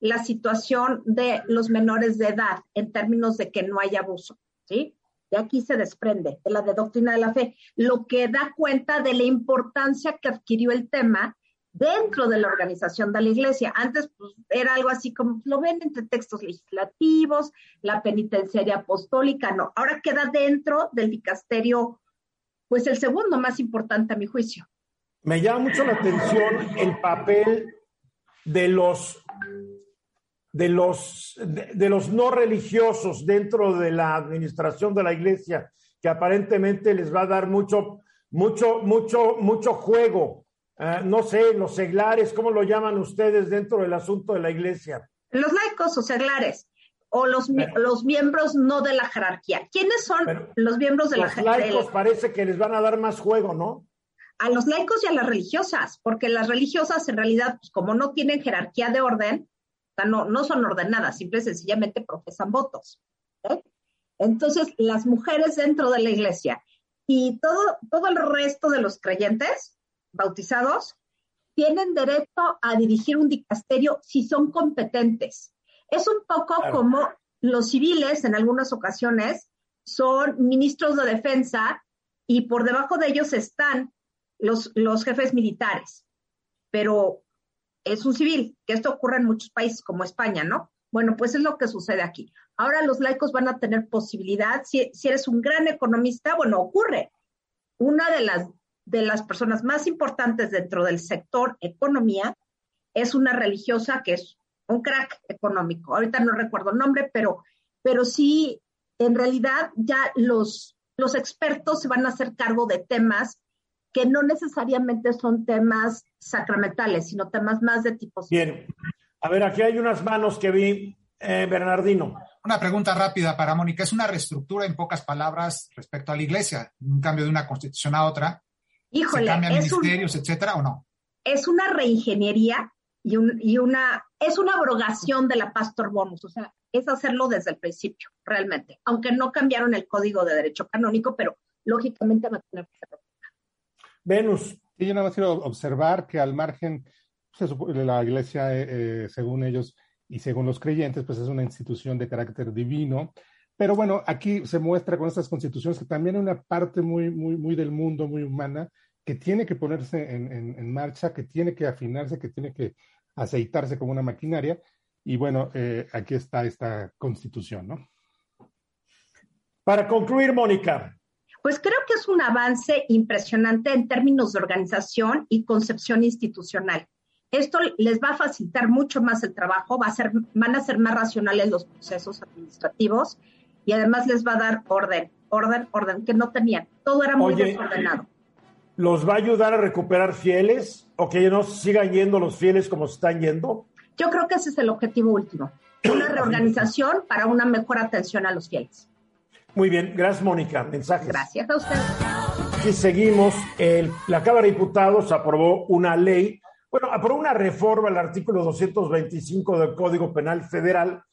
la situación de los menores de edad en términos de que no haya abuso, ¿sí? De aquí se desprende de la doctrina de la fe, lo que da cuenta de la importancia que adquirió el tema dentro de la organización de la iglesia. Antes pues, era algo así como lo ven entre textos legislativos, la penitenciaria apostólica, no, ahora queda dentro del dicasterio, pues el segundo más importante a mi juicio. Me llama mucho la atención el papel de los de los de los no religiosos dentro de la administración de la iglesia que aparentemente les va a dar mucho mucho mucho mucho juego Ah, no sé, los seglares, ¿cómo lo llaman ustedes dentro del asunto de la iglesia? Los laicos o seglares, o los, los miembros no de la jerarquía. ¿Quiénes son los miembros de la jerarquía? Los laicos parece que les van a dar más juego, ¿no? A los laicos y a las religiosas, porque las religiosas en realidad, pues, como no tienen jerarquía de orden, o sea, no, no son ordenadas, simple y sencillamente profesan votos. Entonces, las mujeres dentro de la iglesia y todo, todo el resto de los creyentes bautizados tienen derecho a dirigir un dicasterio si son competentes. Es un poco como los civiles en algunas ocasiones son ministros de defensa y por debajo de ellos están los, jefes militares. Pero es un civil, que esto ocurre en muchos países como España, ¿no? Bueno, pues es lo que sucede aquí. Ahora los laicos van a tener posibilidad, si, si eres un gran economista, bueno, ocurre. Una de las de las personas más importantes dentro del sector economía es una religiosa que es un crack económico. Ahorita no recuerdo el nombre, pero, pero sí, en realidad ya los, los expertos se van a hacer cargo de temas que no necesariamente son temas sacramentales, sino temas más de tipo. Bien. A ver, aquí hay unas manos que vi, eh, Bernardino. Una pregunta rápida para Mónica. ¿Es una reestructura, en pocas palabras, respecto a la iglesia? Un cambio de una constitución a otra. Híjole, es ministerios, etcétera, o no? Es una reingeniería y, y una, es una abrogación de la Pastor Bonus, o sea, es hacerlo desde el principio, realmente, aunque no cambiaron el código de derecho canónico, pero lógicamente va a tener que ser. Venus. Sí, yo nada más quiero observar que al margen, pues, la iglesia, eh, eh, según ellos y según los creyentes, pues es una institución de carácter divino, pero bueno, aquí se muestra con estas constituciones que también hay una parte muy, muy, muy del mundo, muy humana, que tiene que ponerse en, marcha, que tiene que afinarse, que tiene que aceitarse como una maquinaria. Y bueno, eh, aquí está esta constitución, ¿no? Para concluir, Mónica. Pues creo que es un avance impresionante en términos de organización y concepción institucional. Esto les va a facilitar mucho más el trabajo, va a ser, van a ser más racionales los procesos administrativos y además les va a dar orden, orden, orden, que no tenían. Todo era muy desordenado. ¿Los va a ayudar a recuperar fieles o que no sigan yendo los fieles como se están yendo? Yo creo que ese es el objetivo último, una reorganización para una mejor atención a los fieles. Muy bien, gracias Mónica. Mensajes. Gracias a usted. Y seguimos, el, la Cámara de Diputados aprobó una ley, bueno, aprobó una reforma al artículo 225 del Código Penal Federal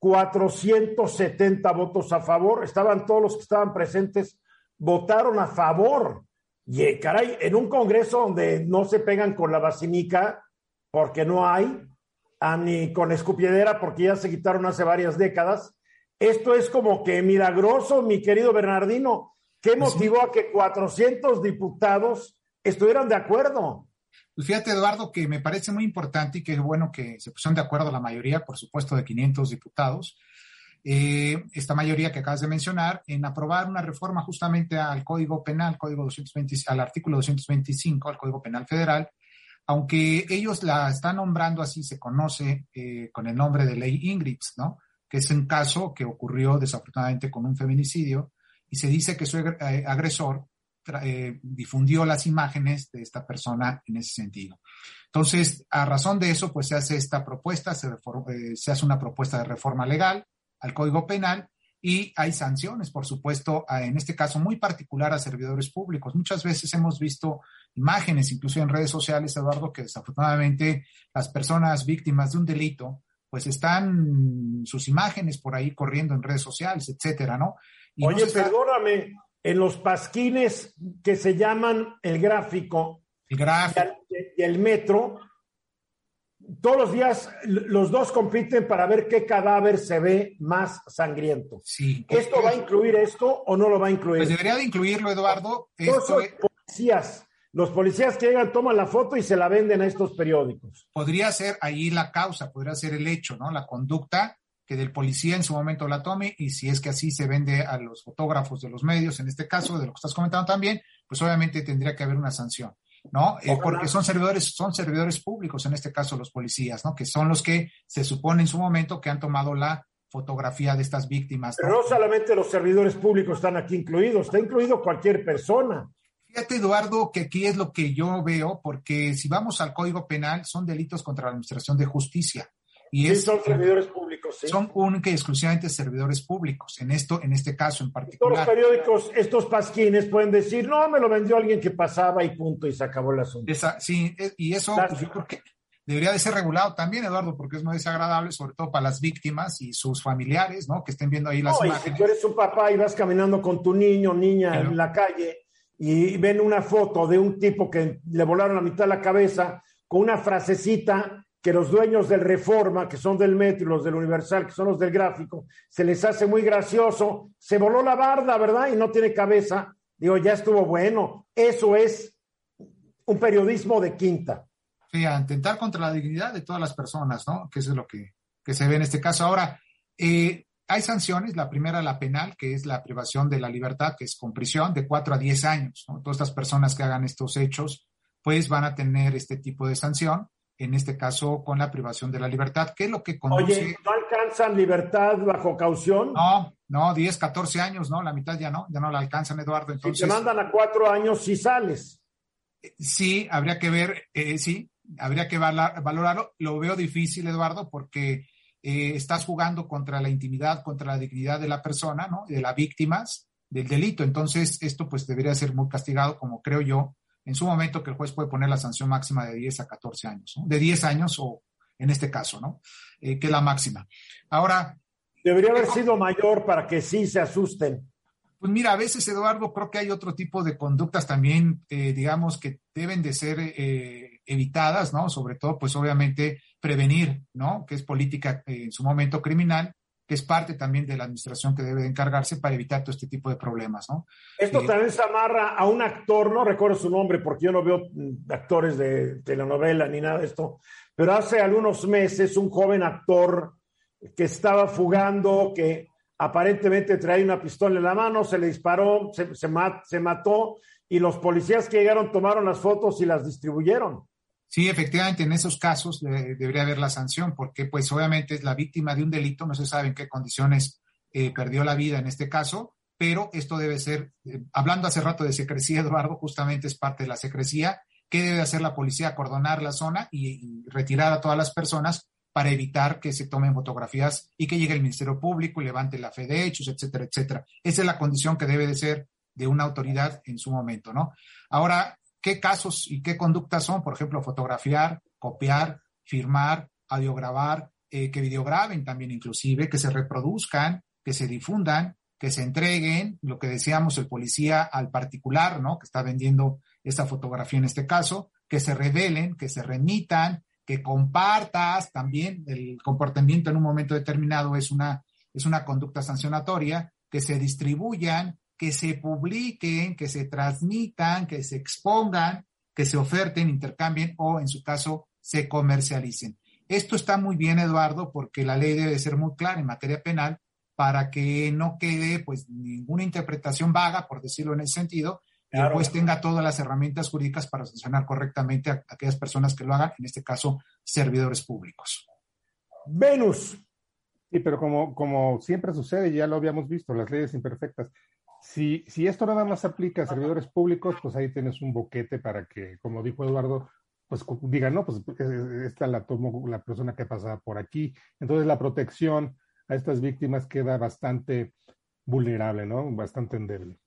470 votos a favor, estaban todos los que estaban presentes, votaron a favor. Y eh, caray, en un Congreso donde no se pegan con la basinica, porque no hay, ni con escupiedera, porque ya se quitaron hace varias décadas, esto es como que milagroso, mi querido Bernardino. ¿Qué pues motivó a que 400 diputados estuvieran de acuerdo? Pues fíjate, Eduardo, que me parece muy importante y que es bueno que se pusieron de acuerdo la mayoría, por supuesto, de 500 diputados, eh, esta mayoría que acabas de mencionar, en aprobar una reforma justamente al Código Penal, Código 220, al artículo 225, al Código Penal Federal, aunque ellos la están nombrando así, se conoce eh, con el nombre de ley Ingrid, ¿no? Que es un caso que ocurrió desafortunadamente con un feminicidio y se dice que su eh, agresor eh, difundió las imágenes de esta persona en ese sentido. Entonces, a razón de eso, pues se hace esta propuesta, se, eh, se hace una propuesta de reforma legal al Código Penal y hay sanciones, por supuesto, en este caso muy particular a servidores públicos. Muchas veces hemos visto imágenes, incluso en redes sociales, Eduardo, que desafortunadamente las personas víctimas de un delito, pues están sus imágenes por ahí corriendo en redes sociales, etcétera, ¿no? Oye, perdóname, en los pasquines que se llaman el gráfico, el gráfico. y el metro, todos los días los dos compiten para ver qué cadáver se ve más sangriento. Sí. ¿Esto va a incluir esto o no lo va a incluir? Pues debería de incluirlo, Eduardo. Esto policías. Los policías que llegan toman la foto y se la venden a estos periódicos. Podría ser ahí la causa, podría ser el hecho, ¿no? La conducta que del policía en su momento la tome y si es que así se vende a los fotógrafos de los medios, en este caso, de lo que estás comentando también, pues obviamente tendría que haber una sanción. ¿no? Eh, porque son servidores, son servidores públicos, en este caso los policías, ¿no? Que son los que se supone en su momento que han tomado la fotografía de estas víctimas. Pero no solamente los servidores públicos están aquí incluidos, está incluido cualquier persona. Fíjate, Eduardo, que aquí es lo que yo veo, porque si vamos al Código Penal, son delitos contra la Administración de Justicia. Y son servidores públicos, sí. Son única y exclusivamente servidores públicos, en esto, en este caso en particular. Todos los periódicos, estos pasquines pueden decir, no, me lo vendió alguien que pasaba y punto, y se acabó el asunto. sí, y eso pues, yo creo que debería de ser regulado también, Eduardo, porque es muy desagradable, sobre todo para las víctimas y sus familiares, ¿no? Que estén viendo ahí las imágenes. si tú eres un papá y vas caminando con tu niño, niña en la calle y ven una foto de un tipo que le volaron la mitad de la cabeza con una frasecita que los dueños del Reforma, que son del Metro, los del Universal, que son los del Gráfico, se les hace muy gracioso. Se voló la barda, ¿verdad? Y no tiene cabeza. Digo, ya estuvo bueno. Eso es un periodismo de quinta. Sí, a intentar contra la dignidad de todas las personas, ¿no? Que es lo que, se ve en este caso. Ahora, eh, hay sanciones. La primera, la penal, que es la privación de la libertad, que es con prisión de cuatro a diez años. Todas estas personas que hagan estos hechos, pues van a tener este tipo de sanción en este caso con la privación de la libertad. ¿Qué es lo que conduce? Oye, ¿no alcanzan libertad bajo caución? No, no, 10, 14 años, ¿no? La mitad ya no, ya no la alcanzan, Eduardo. Entonces, si te mandan a cuatro años, si sales. Sí, habría que ver, eh, sí, habría que valorarlo. Lo veo difícil, Eduardo, porque eh, estás jugando contra la intimidad, contra la dignidad de la persona, ¿no? De las víctimas del delito. Entonces, esto pues debería ser muy castigado, como creo yo, en su momento que el juez puede poner la sanción máxima de 10 a 14 años, ¿no? de 10 años o en este caso, ¿no? Eh, que es la máxima. Ahora. Debería haber sido mayor para que sí se asusten. Pues mira, a veces, Eduardo, creo que hay otro tipo de conductas también, eh, digamos, que deben de ser eh, evitadas, ¿no? Sobre todo, pues obviamente, prevenir, ¿no? Que es política en su momento criminal, que es parte también de la administración que debe de encargarse para evitar todo este tipo de problemas, ¿no? Esto eh, también se amarra a un actor, no recuerdo su nombre porque yo no veo mm, actores de telenovela ni nada de esto, pero hace algunos meses un joven actor que estaba fugando, que aparentemente traía una pistola en la mano, se le disparó, se, se mató y los policías que llegaron tomaron las fotos y las distribuyeron. Sí, efectivamente, en esos casos debería haber la sanción, porque pues obviamente es la víctima de un delito, no se sabe en qué condiciones eh, perdió la vida en este caso, pero esto debe ser, eh, hablando hace rato de secrecía, [laughs] Eduardo, justamente es parte de la secrecía. ¿Qué debe hacer la policía? Acordonar la zona y, retirar a todas las personas para evitar que se tomen fotografías y que llegue el Ministerio Público y levante la fe de hechos, etcétera, etcétera. Esa es la condición que debe de ser de una autoridad en su momento, ¿no? Ahora, qué casos y qué conductas son, por ejemplo, fotografiar, copiar, firmar, audiograbar, eh, que videograben también inclusive, que se reproduzcan, que se difundan, que se entreguen, lo que decíamos el policía al particular, ¿no? Que está vendiendo esta fotografía en este caso, que se revelen, que se remitan, que compartas también el comportamiento en un momento determinado es una, es una conducta sancionatoria, que se distribuyan, que se publiquen, que se transmitan, que se expongan, que se oferten, intercambien o, en su caso, se comercialicen. Esto está muy bien, Eduardo, porque la ley debe ser muy clara en materia penal para que no quede pues ninguna interpretación vaga, por decirlo en ese sentido, y pues tenga todas las herramientas jurídicas para sancionar correctamente a aquellas personas que lo hagan, en este caso, servidores públicos. Venus. Sí, pero como, como siempre sucede, ya lo habíamos visto, las leyes imperfectas. Si, si esto nada más aplica a servidores públicos, pues ahí tienes un boquete para que, como dijo Eduardo, pues digan, no, pues eh, esta la tomó la persona que pasaba por aquí. Entonces la protección a estas víctimas queda bastante vulnerable, ¿no? Bastante endeble.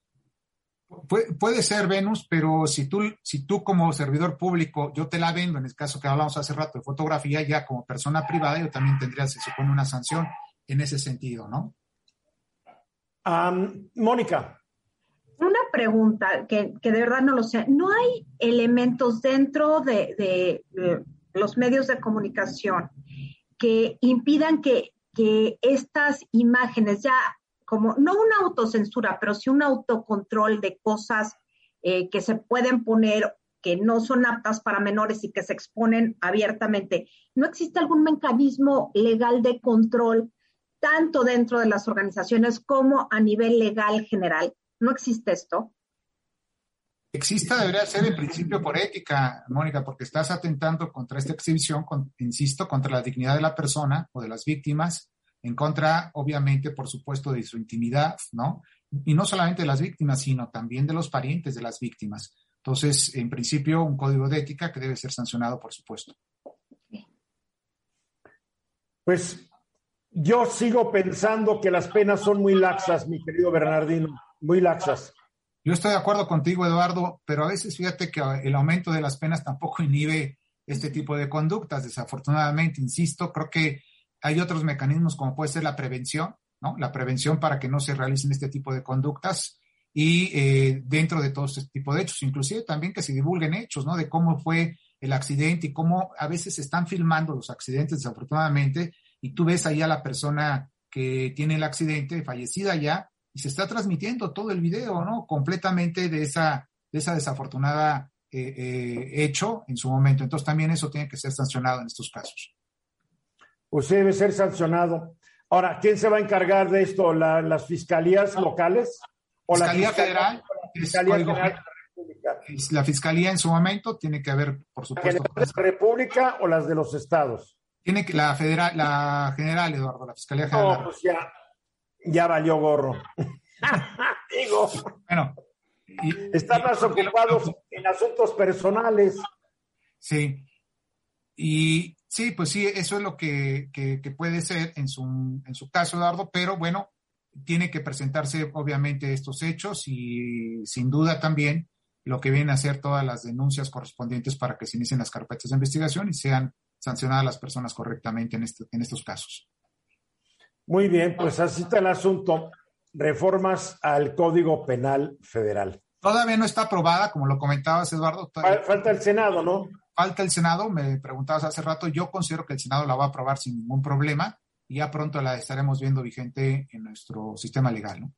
puede ser, Venus, pero si tú, si tú como servidor público, yo te la vendo, en el caso que hablamos hace rato de fotografía, ya como persona privada, yo también tendría, se supone, una sanción en ese sentido, ¿no? Mónica. Una pregunta que, de verdad no lo sé. ¿No hay elementos dentro de, los medios de comunicación que impidan que, estas imágenes ya como, no una autocensura, pero sí un autocontrol de cosas eh, que se pueden poner que no son aptas para menores y que se exponen abiertamente. ¿No existe algún mecanismo legal de control tanto dentro de las organizaciones como a nivel legal general? ¿No existe esto? Exista debería ser en principio por ética, Mónica, porque estás atentando contra esta exhibición, insisto, contra la dignidad de la persona o de las víctimas, en contra, obviamente, por supuesto, de su intimidad, ¿no? Y no solamente de las víctimas, sino también de los parientes de las víctimas. Entonces, en principio, un código de ética que debe ser sancionado, por supuesto. Pues yo sigo pensando que las penas son muy laxas, mi querido Bernardino, muy laxas. Yo estoy de acuerdo contigo, Eduardo, pero a veces fíjate que el aumento de las penas tampoco inhibe este tipo de conductas. Desafortunadamente, insisto, creo que hay otros mecanismos como puede ser la prevención, ¿no? La prevención para que no se realicen este tipo de conductas y eh, dentro de todo este tipo de hechos, inclusive también que se divulguen hechos, ¿no? De cómo fue el accidente y cómo a veces se están filmando los accidentes, desafortunadamente, y tú ves ahí a la persona que tiene el accidente, fallecida ya, y se está transmitiendo todo el video, ¿no? Completamente de esa, de esa desafortunada eh, eh, hecho en su momento. Entonces también eso tiene que ser sancionado en estos casos. Pues debe ser sancionado. Ahora, ¿quién se va a encargar de esto? ¿Las fiscalías locales? ¿O Fiscalía la Federal? Fiscalía Federal la Fiscalía en su momento tiene que haber, por supuesto. ¿Las de la República o las de los estados? Tiene que la federal, la general, Eduardo, la Fiscalía General. No, pues ya, ya valió gorro. [laughs] Digo. Bueno. están más ocupados en asuntos personales. Sí. Y sí, pues sí, eso es lo que, que, puede ser en su, en su caso, Eduardo, pero bueno, tiene que presentarse obviamente estos hechos y sin duda también lo que vienen a ser todas las denuncias correspondientes para que se inicien las carpetas de investigación y sean sancionar las personas correctamente en, este, en estos casos. Muy bien, pues así está el asunto. Reformas al Código Penal Federal. Todavía no está aprobada, como lo comentabas, Eduardo. Falta el Senado, ¿no? Falta el Senado, me preguntabas hace rato. Yo considero que el Senado la va a aprobar sin ningún problema y ya pronto la estaremos viendo vigente en nuestro sistema legal, ¿no?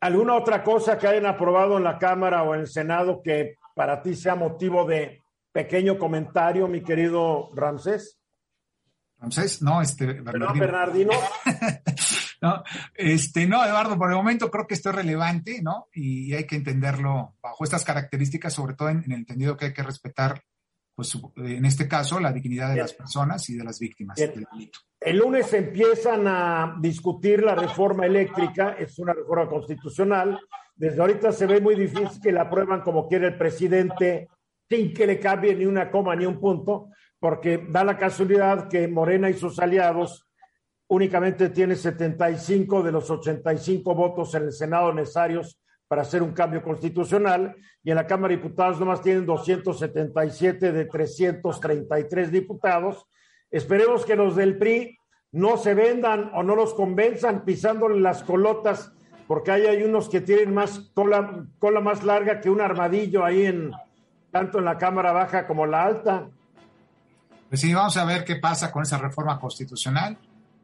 ¿Alguna otra cosa que hayan aprobado en la Cámara o en el Senado que para ti sea motivo de pequeño comentario, mi querido Ramsés. Ramsés, no, este, Bernardino. Bernardino. [laughs] no, este, no, Eduardo, por el momento creo que esto es relevante, ¿no? Y hay que entenderlo bajo estas características, sobre todo en, el entendido que hay que respetar, pues, en este caso, la dignidad de las personas y de las víctimas del delito. El lunes empiezan a discutir la reforma eléctrica, es una reforma constitucional. Desde ahorita se ve muy difícil que la aprueban como quiere el presidente sin que le cambie ni una coma ni un punto, porque da la casualidad que Morena y sus aliados únicamente tienen 75 de los 85 votos en el Senado necesarios para hacer un cambio constitucional y en la Cámara de Diputados nomás tienen 277 de 333 diputados. Esperemos que los del PRI no se vendan o no los convenzan pisándole las colotas, porque ahí hay unos que tienen más cola más larga que un armadillo ahí en, tanto en la Cámara Baja como la Alta. Pues sí, vamos a ver qué pasa con esa reforma constitucional.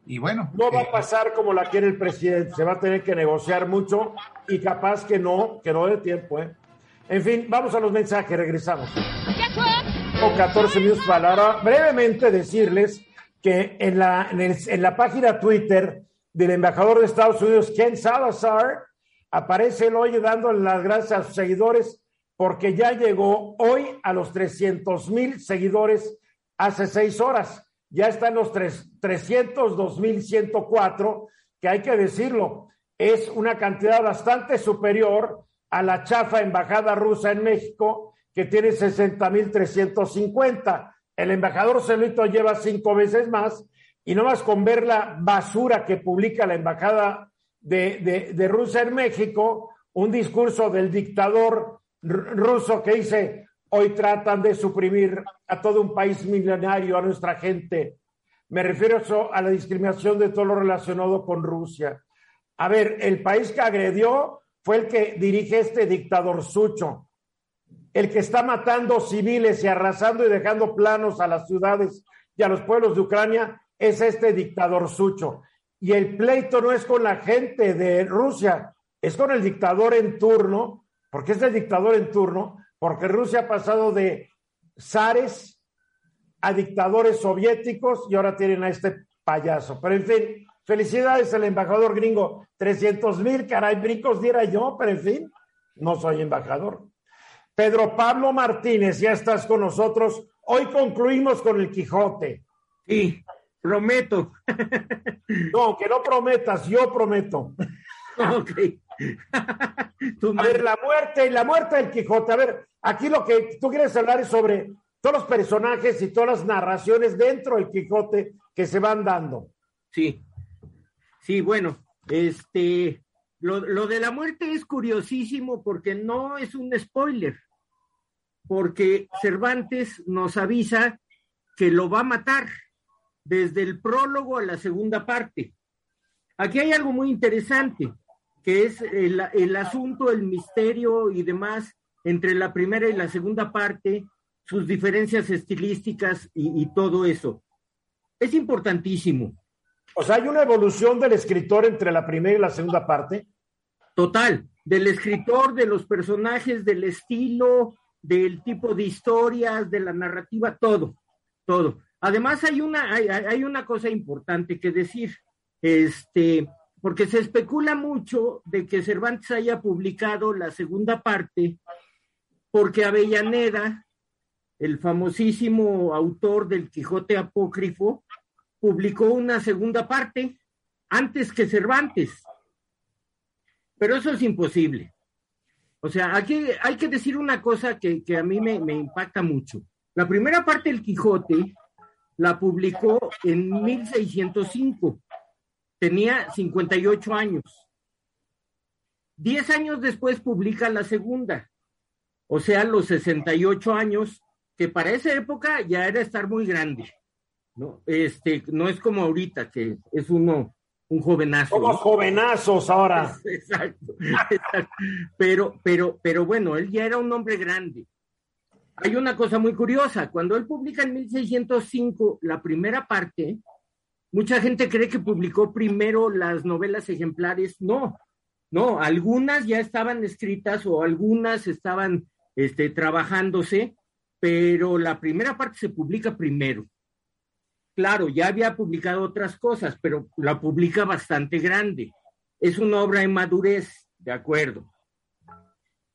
Y bueno. No va a eh, pasar como la quiere el presidente, se va a tener que negociar mucho y capaz que no, que no dé tiempo. ¿eh? En fin, vamos a los mensajes, regresamos. O 14 minutos para ahora. Brevemente decirles que en la, en, en la página Twitter del embajador de Estados Unidos, Ken Salazar, aparece el hoy dando las gracias a sus seguidores porque ya llegó hoy a los 300 mil seguidores hace seis horas. Ya está en los 302 mil 104, que hay que decirlo, es una cantidad bastante superior a la chafa embajada rusa en México, que tiene 60.350. El embajador Celito lleva cinco veces más y no más con ver la basura que publica la embajada de, de Rusia en México, un discurso del dictador ruso que dice, hoy tratan de suprimir a todo un país milenario, a nuestra gente. Me refiero a la discriminación de todo lo relacionado con Rusia. A ver, el país que agredió fue el que dirige este dictador Sucho, el que está matando civiles y arrasando y dejando planos a las ciudades y a los pueblos de Ucrania, es este dictador Sucho. Y el pleito no es con la gente de Rusia, es con el dictador en turno, porque es el dictador en turno, porque Rusia ha pasado de zares a dictadores soviéticos y ahora tienen a este payaso. Pero en fin, felicidades al embajador gringo. 300 mil, caray, brincos diera yo, pero en fin, no soy embajador. Pedro Pablo Martínez, ya estás con nosotros. Hoy concluimos con el Quijote. Sí, prometo. [laughs] No, que no prometas, yo prometo. [laughs] Ok. [laughs] a ver, la muerte, la muerte del Quijote. A ver, aquí lo que tú quieres hablar es sobre todos los personajes y todas las narraciones dentro del Quijote que se van dando. Sí, sí, bueno, este, lo, lo de la muerte es curiosísimo porque no es un spoiler, porque Cervantes nos avisa que lo va a matar desde el prólogo a la segunda parte. Aquí hay algo muy interesante que es el, asunto, el misterio y demás entre la primera y la segunda parte, sus diferencias estilísticas y, y todo eso. Es importantísimo. O sea, hay una evolución del escritor entre la primera y la segunda parte. Total, del escritor, de los personajes, del estilo, del tipo de historias, de la narrativa, todo, todo. Además, hay una, hay, hay una cosa importante que decir. Este, porque se especula mucho de que Cervantes haya publicado la segunda parte, porque Avellaneda, el famosísimo autor del Quijote Apócrifo, publicó una segunda parte antes que Cervantes. Pero eso es imposible. O sea, aquí hay que decir una cosa que, a mí me, me impacta mucho. La primera parte del Quijote la publicó en 1605 tenía 58 años. Diez años después publica la segunda, o sea, los 68 años, que para esa época ya era estar muy grande. ¿no? Este, no es como ahorita, que es uno, un jovenazo. Somos jovenazos ahora. [laughs] Exacto, exacto. Pero, pero, pero bueno, él ya era un hombre grande. Hay una cosa muy curiosa, cuando él publica en 1605 la primera parte, Mucha gente cree que publicó primero las novelas ejemplares. No, no, algunas ya estaban escritas o algunas estaban este, trabajándose, pero la primera parte se publica primero. Claro, ya había publicado otras cosas, pero la publica bastante grande. Es una obra en madurez, de acuerdo.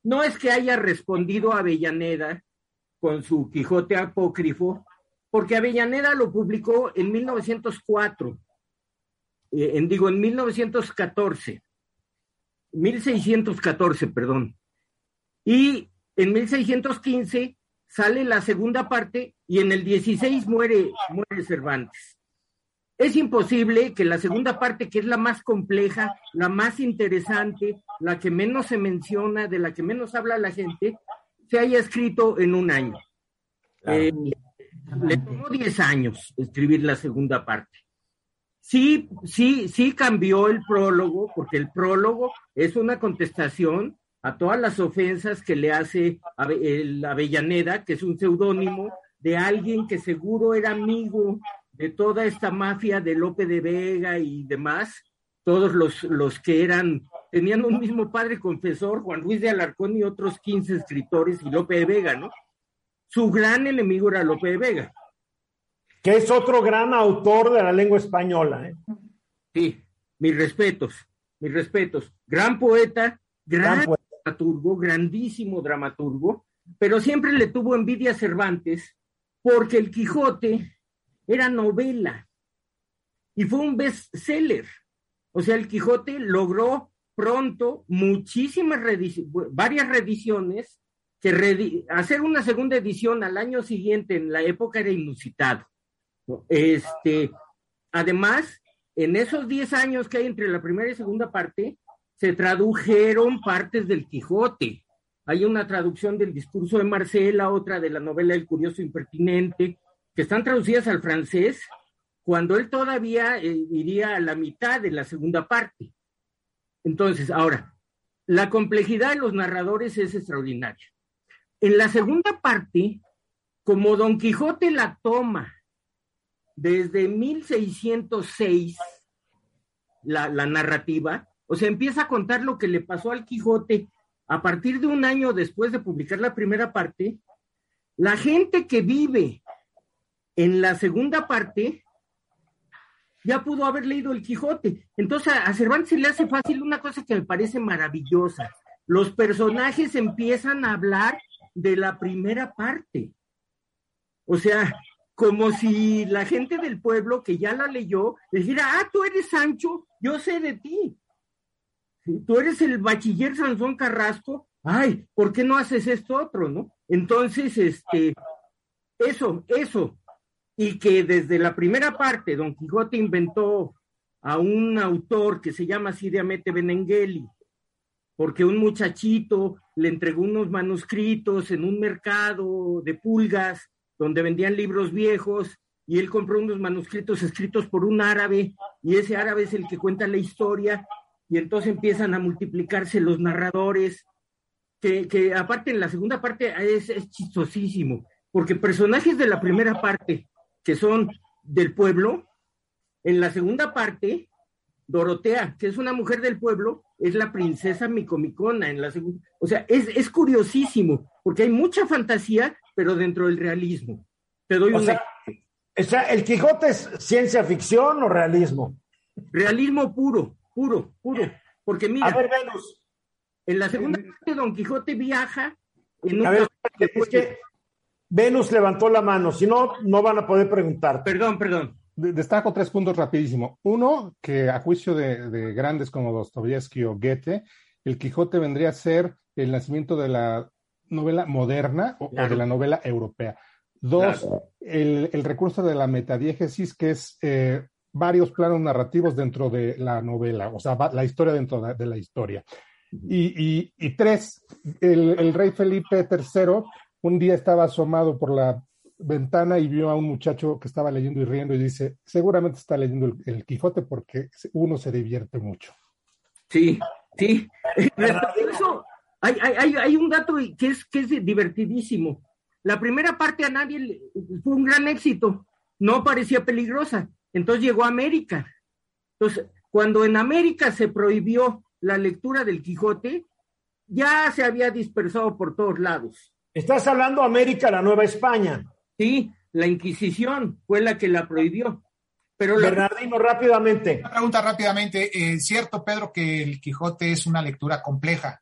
No es que haya respondido a Avellaneda con su Quijote apócrifo, porque Avellaneda lo publicó en 1904, eh, en, digo, en 1914, 1614, perdón. Y en 1615 sale la segunda parte y en el 16 muere, muere Cervantes. Es imposible que la segunda parte, que es la más compleja, la más interesante, la que menos se menciona, de la que menos habla la gente, se haya escrito en un año. Eh, le tomó 10 años escribir la segunda parte. Sí, sí, sí cambió el prólogo, porque el prólogo es una contestación a todas las ofensas que le hace el Avellaneda, que es un seudónimo de alguien que seguro era amigo de toda esta mafia de Lope de Vega y demás, todos los, los que eran, tenían un mismo padre confesor, Juan Luis de Alarcón y otros 15 escritores y Lope de Vega, ¿no? Su gran enemigo era Lope de Vega. Que es otro gran autor de la lengua española. ¿eh? Sí, mis respetos, mis respetos. Gran poeta, gran, dramaturgo, grandísimo dramaturgo, pero siempre le tuvo envidia a Cervantes porque el Quijote era novela y fue un bestseller. O sea, el Quijote logró pronto muchísimas varias reediciones que hacer una segunda edición al año siguiente en la época era inusitado. Este, además, en esos 10 años que hay entre la primera y segunda parte, se tradujeron partes del Quijote. Hay una traducción del discurso de Marcela, otra de la novela El Curioso Impertinente, que están traducidas al francés, cuando él todavía eh, iría a la mitad de la segunda parte. Entonces, ahora, la complejidad de los narradores es extraordinaria. En la segunda parte, como Don Quijote la toma desde 1606, la, narrativa, o sea, empieza a contar lo que le pasó al Quijote a partir de un año después de publicar la primera parte, la gente que vive en la segunda parte ya pudo haber leído el Quijote. Entonces a Cervantes le hace fácil una cosa que me parece maravillosa. Los personajes empiezan a hablar de la primera parte. O sea, como si la gente del pueblo que ya la leyó dijera, ah, tú eres Sancho, yo sé de ti. Tú eres el bachiller Sansón Carrasco, ay, ¿por qué no haces esto otro, no? Entonces, este, eso, eso, y que desde la primera parte Don Quijote inventó a un autor que se llama Sidiamete Benengeli, porque un muchachito le entregó unos manuscritos en un mercado de pulgas donde vendían libros viejos y él compró unos manuscritos escritos por un árabe y ese árabe es el que cuenta la historia y entonces empiezan a multiplicarse los narradores, que, que aparte en la segunda parte es, es chistosísimo, porque personajes de la primera parte que son del pueblo. En la segunda parte, Dorotea, que es una mujer del pueblo, es la princesa Micomicona en la segunda. O sea, es, es curiosísimo, porque hay mucha fantasía, pero dentro del realismo. Te doy un. o sea, ¿el Quijote es ciencia ficción o realismo? Realismo puro, puro, puro. Porque mira. A ver, Venus. En la segunda parte, Don Quijote viaja en un. A ver, es que Venus levantó la mano, si no, no van a poder preguntar. Perdón, perdón. Destaco tres puntos rapidísimo. Uno, que a juicio de, grandes como Dostoyevsky o Goethe, el Quijote vendría a ser el nacimiento de la novela moderna o, de la novela europea. Dos, el, recurso de la metadiégesis, que es eh, varios planos narrativos dentro de la novela, o sea, la historia dentro de, la historia. Y, tres, el, el, rey Felipe III un día estaba asomado por la ventana y vio a un muchacho que estaba leyendo y riendo y dice, seguramente está leyendo el, Quijote porque uno se divierte mucho. Sí, sí. [laughs] Eso, hay, hay, hay, un dato que es, que es divertidísimo. La primera parte a nadie fue un gran éxito, no parecía peligrosa, entonces llegó a América. Entonces, cuando en América se prohibió la lectura del Quijote, ya se había dispersado por todos lados. Estás hablando América, la Nueva España. Sí, la Inquisición fue la que la prohibió. Pero Bernardino, rápidamente. Una pregunta rápidamente. Es eh, cierto, Pedro, que el Quijote es una lectura compleja,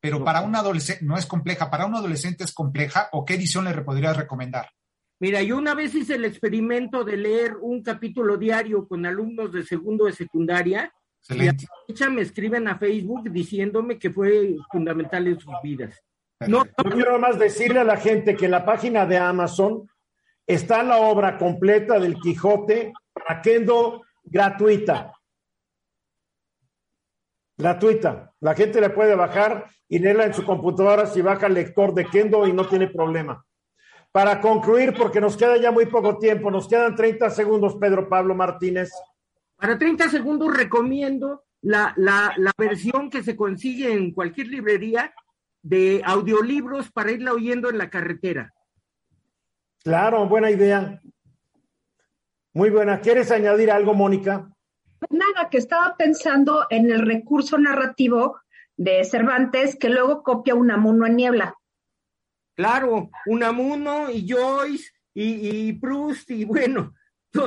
pero para un adolescente no es compleja. ¿Para un adolescente es compleja o qué edición le podrías recomendar? Mira, yo una vez hice el experimento de leer un capítulo diario con alumnos de segundo de secundaria Excelente. y a me escriben a Facebook diciéndome que fue fundamental en sus vidas. No, quiero más decirle a la gente que en la página de Amazon está la obra completa del Quijote para Kendo gratuita. Gratuita. La gente le puede bajar y leerla en su computadora si baja el lector de Kendo y no tiene problema. Para concluir, porque nos queda ya muy poco tiempo, nos quedan 30 segundos, Pedro Pablo Martínez. Para 30 segundos recomiendo la, la, la versión que se consigue en cualquier librería de audiolibros para irla oyendo en la carretera. Claro, buena idea. Muy buena. ¿Quieres añadir algo, Mónica? Pues nada, que estaba pensando en el recurso narrativo de Cervantes que luego copia Unamuno en Niebla. Claro, Unamuno y Joyce y, y Proust y bueno.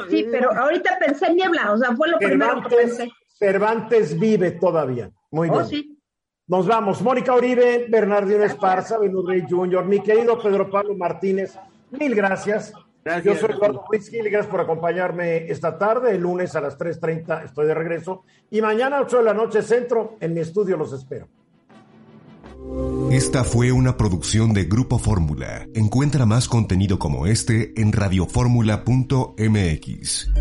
Sí, pero ahorita pensé en Niebla, o sea, fue lo primero que pensé. Cervantes vive todavía. Muy oh, bien. Sí. Nos vamos. Mónica Uribe, Bernardino Esparza, Benú Rey Jr., mi querido Pedro Pablo Martínez, mil gracias. gracias Yo soy Eduardo Whisky, gracias por acompañarme esta tarde. El lunes a las 3.30 estoy de regreso. Y mañana a 8 de la noche centro, en mi estudio los espero. Esta fue una producción de Grupo Fórmula. Encuentra más contenido como este en radioformula.mx.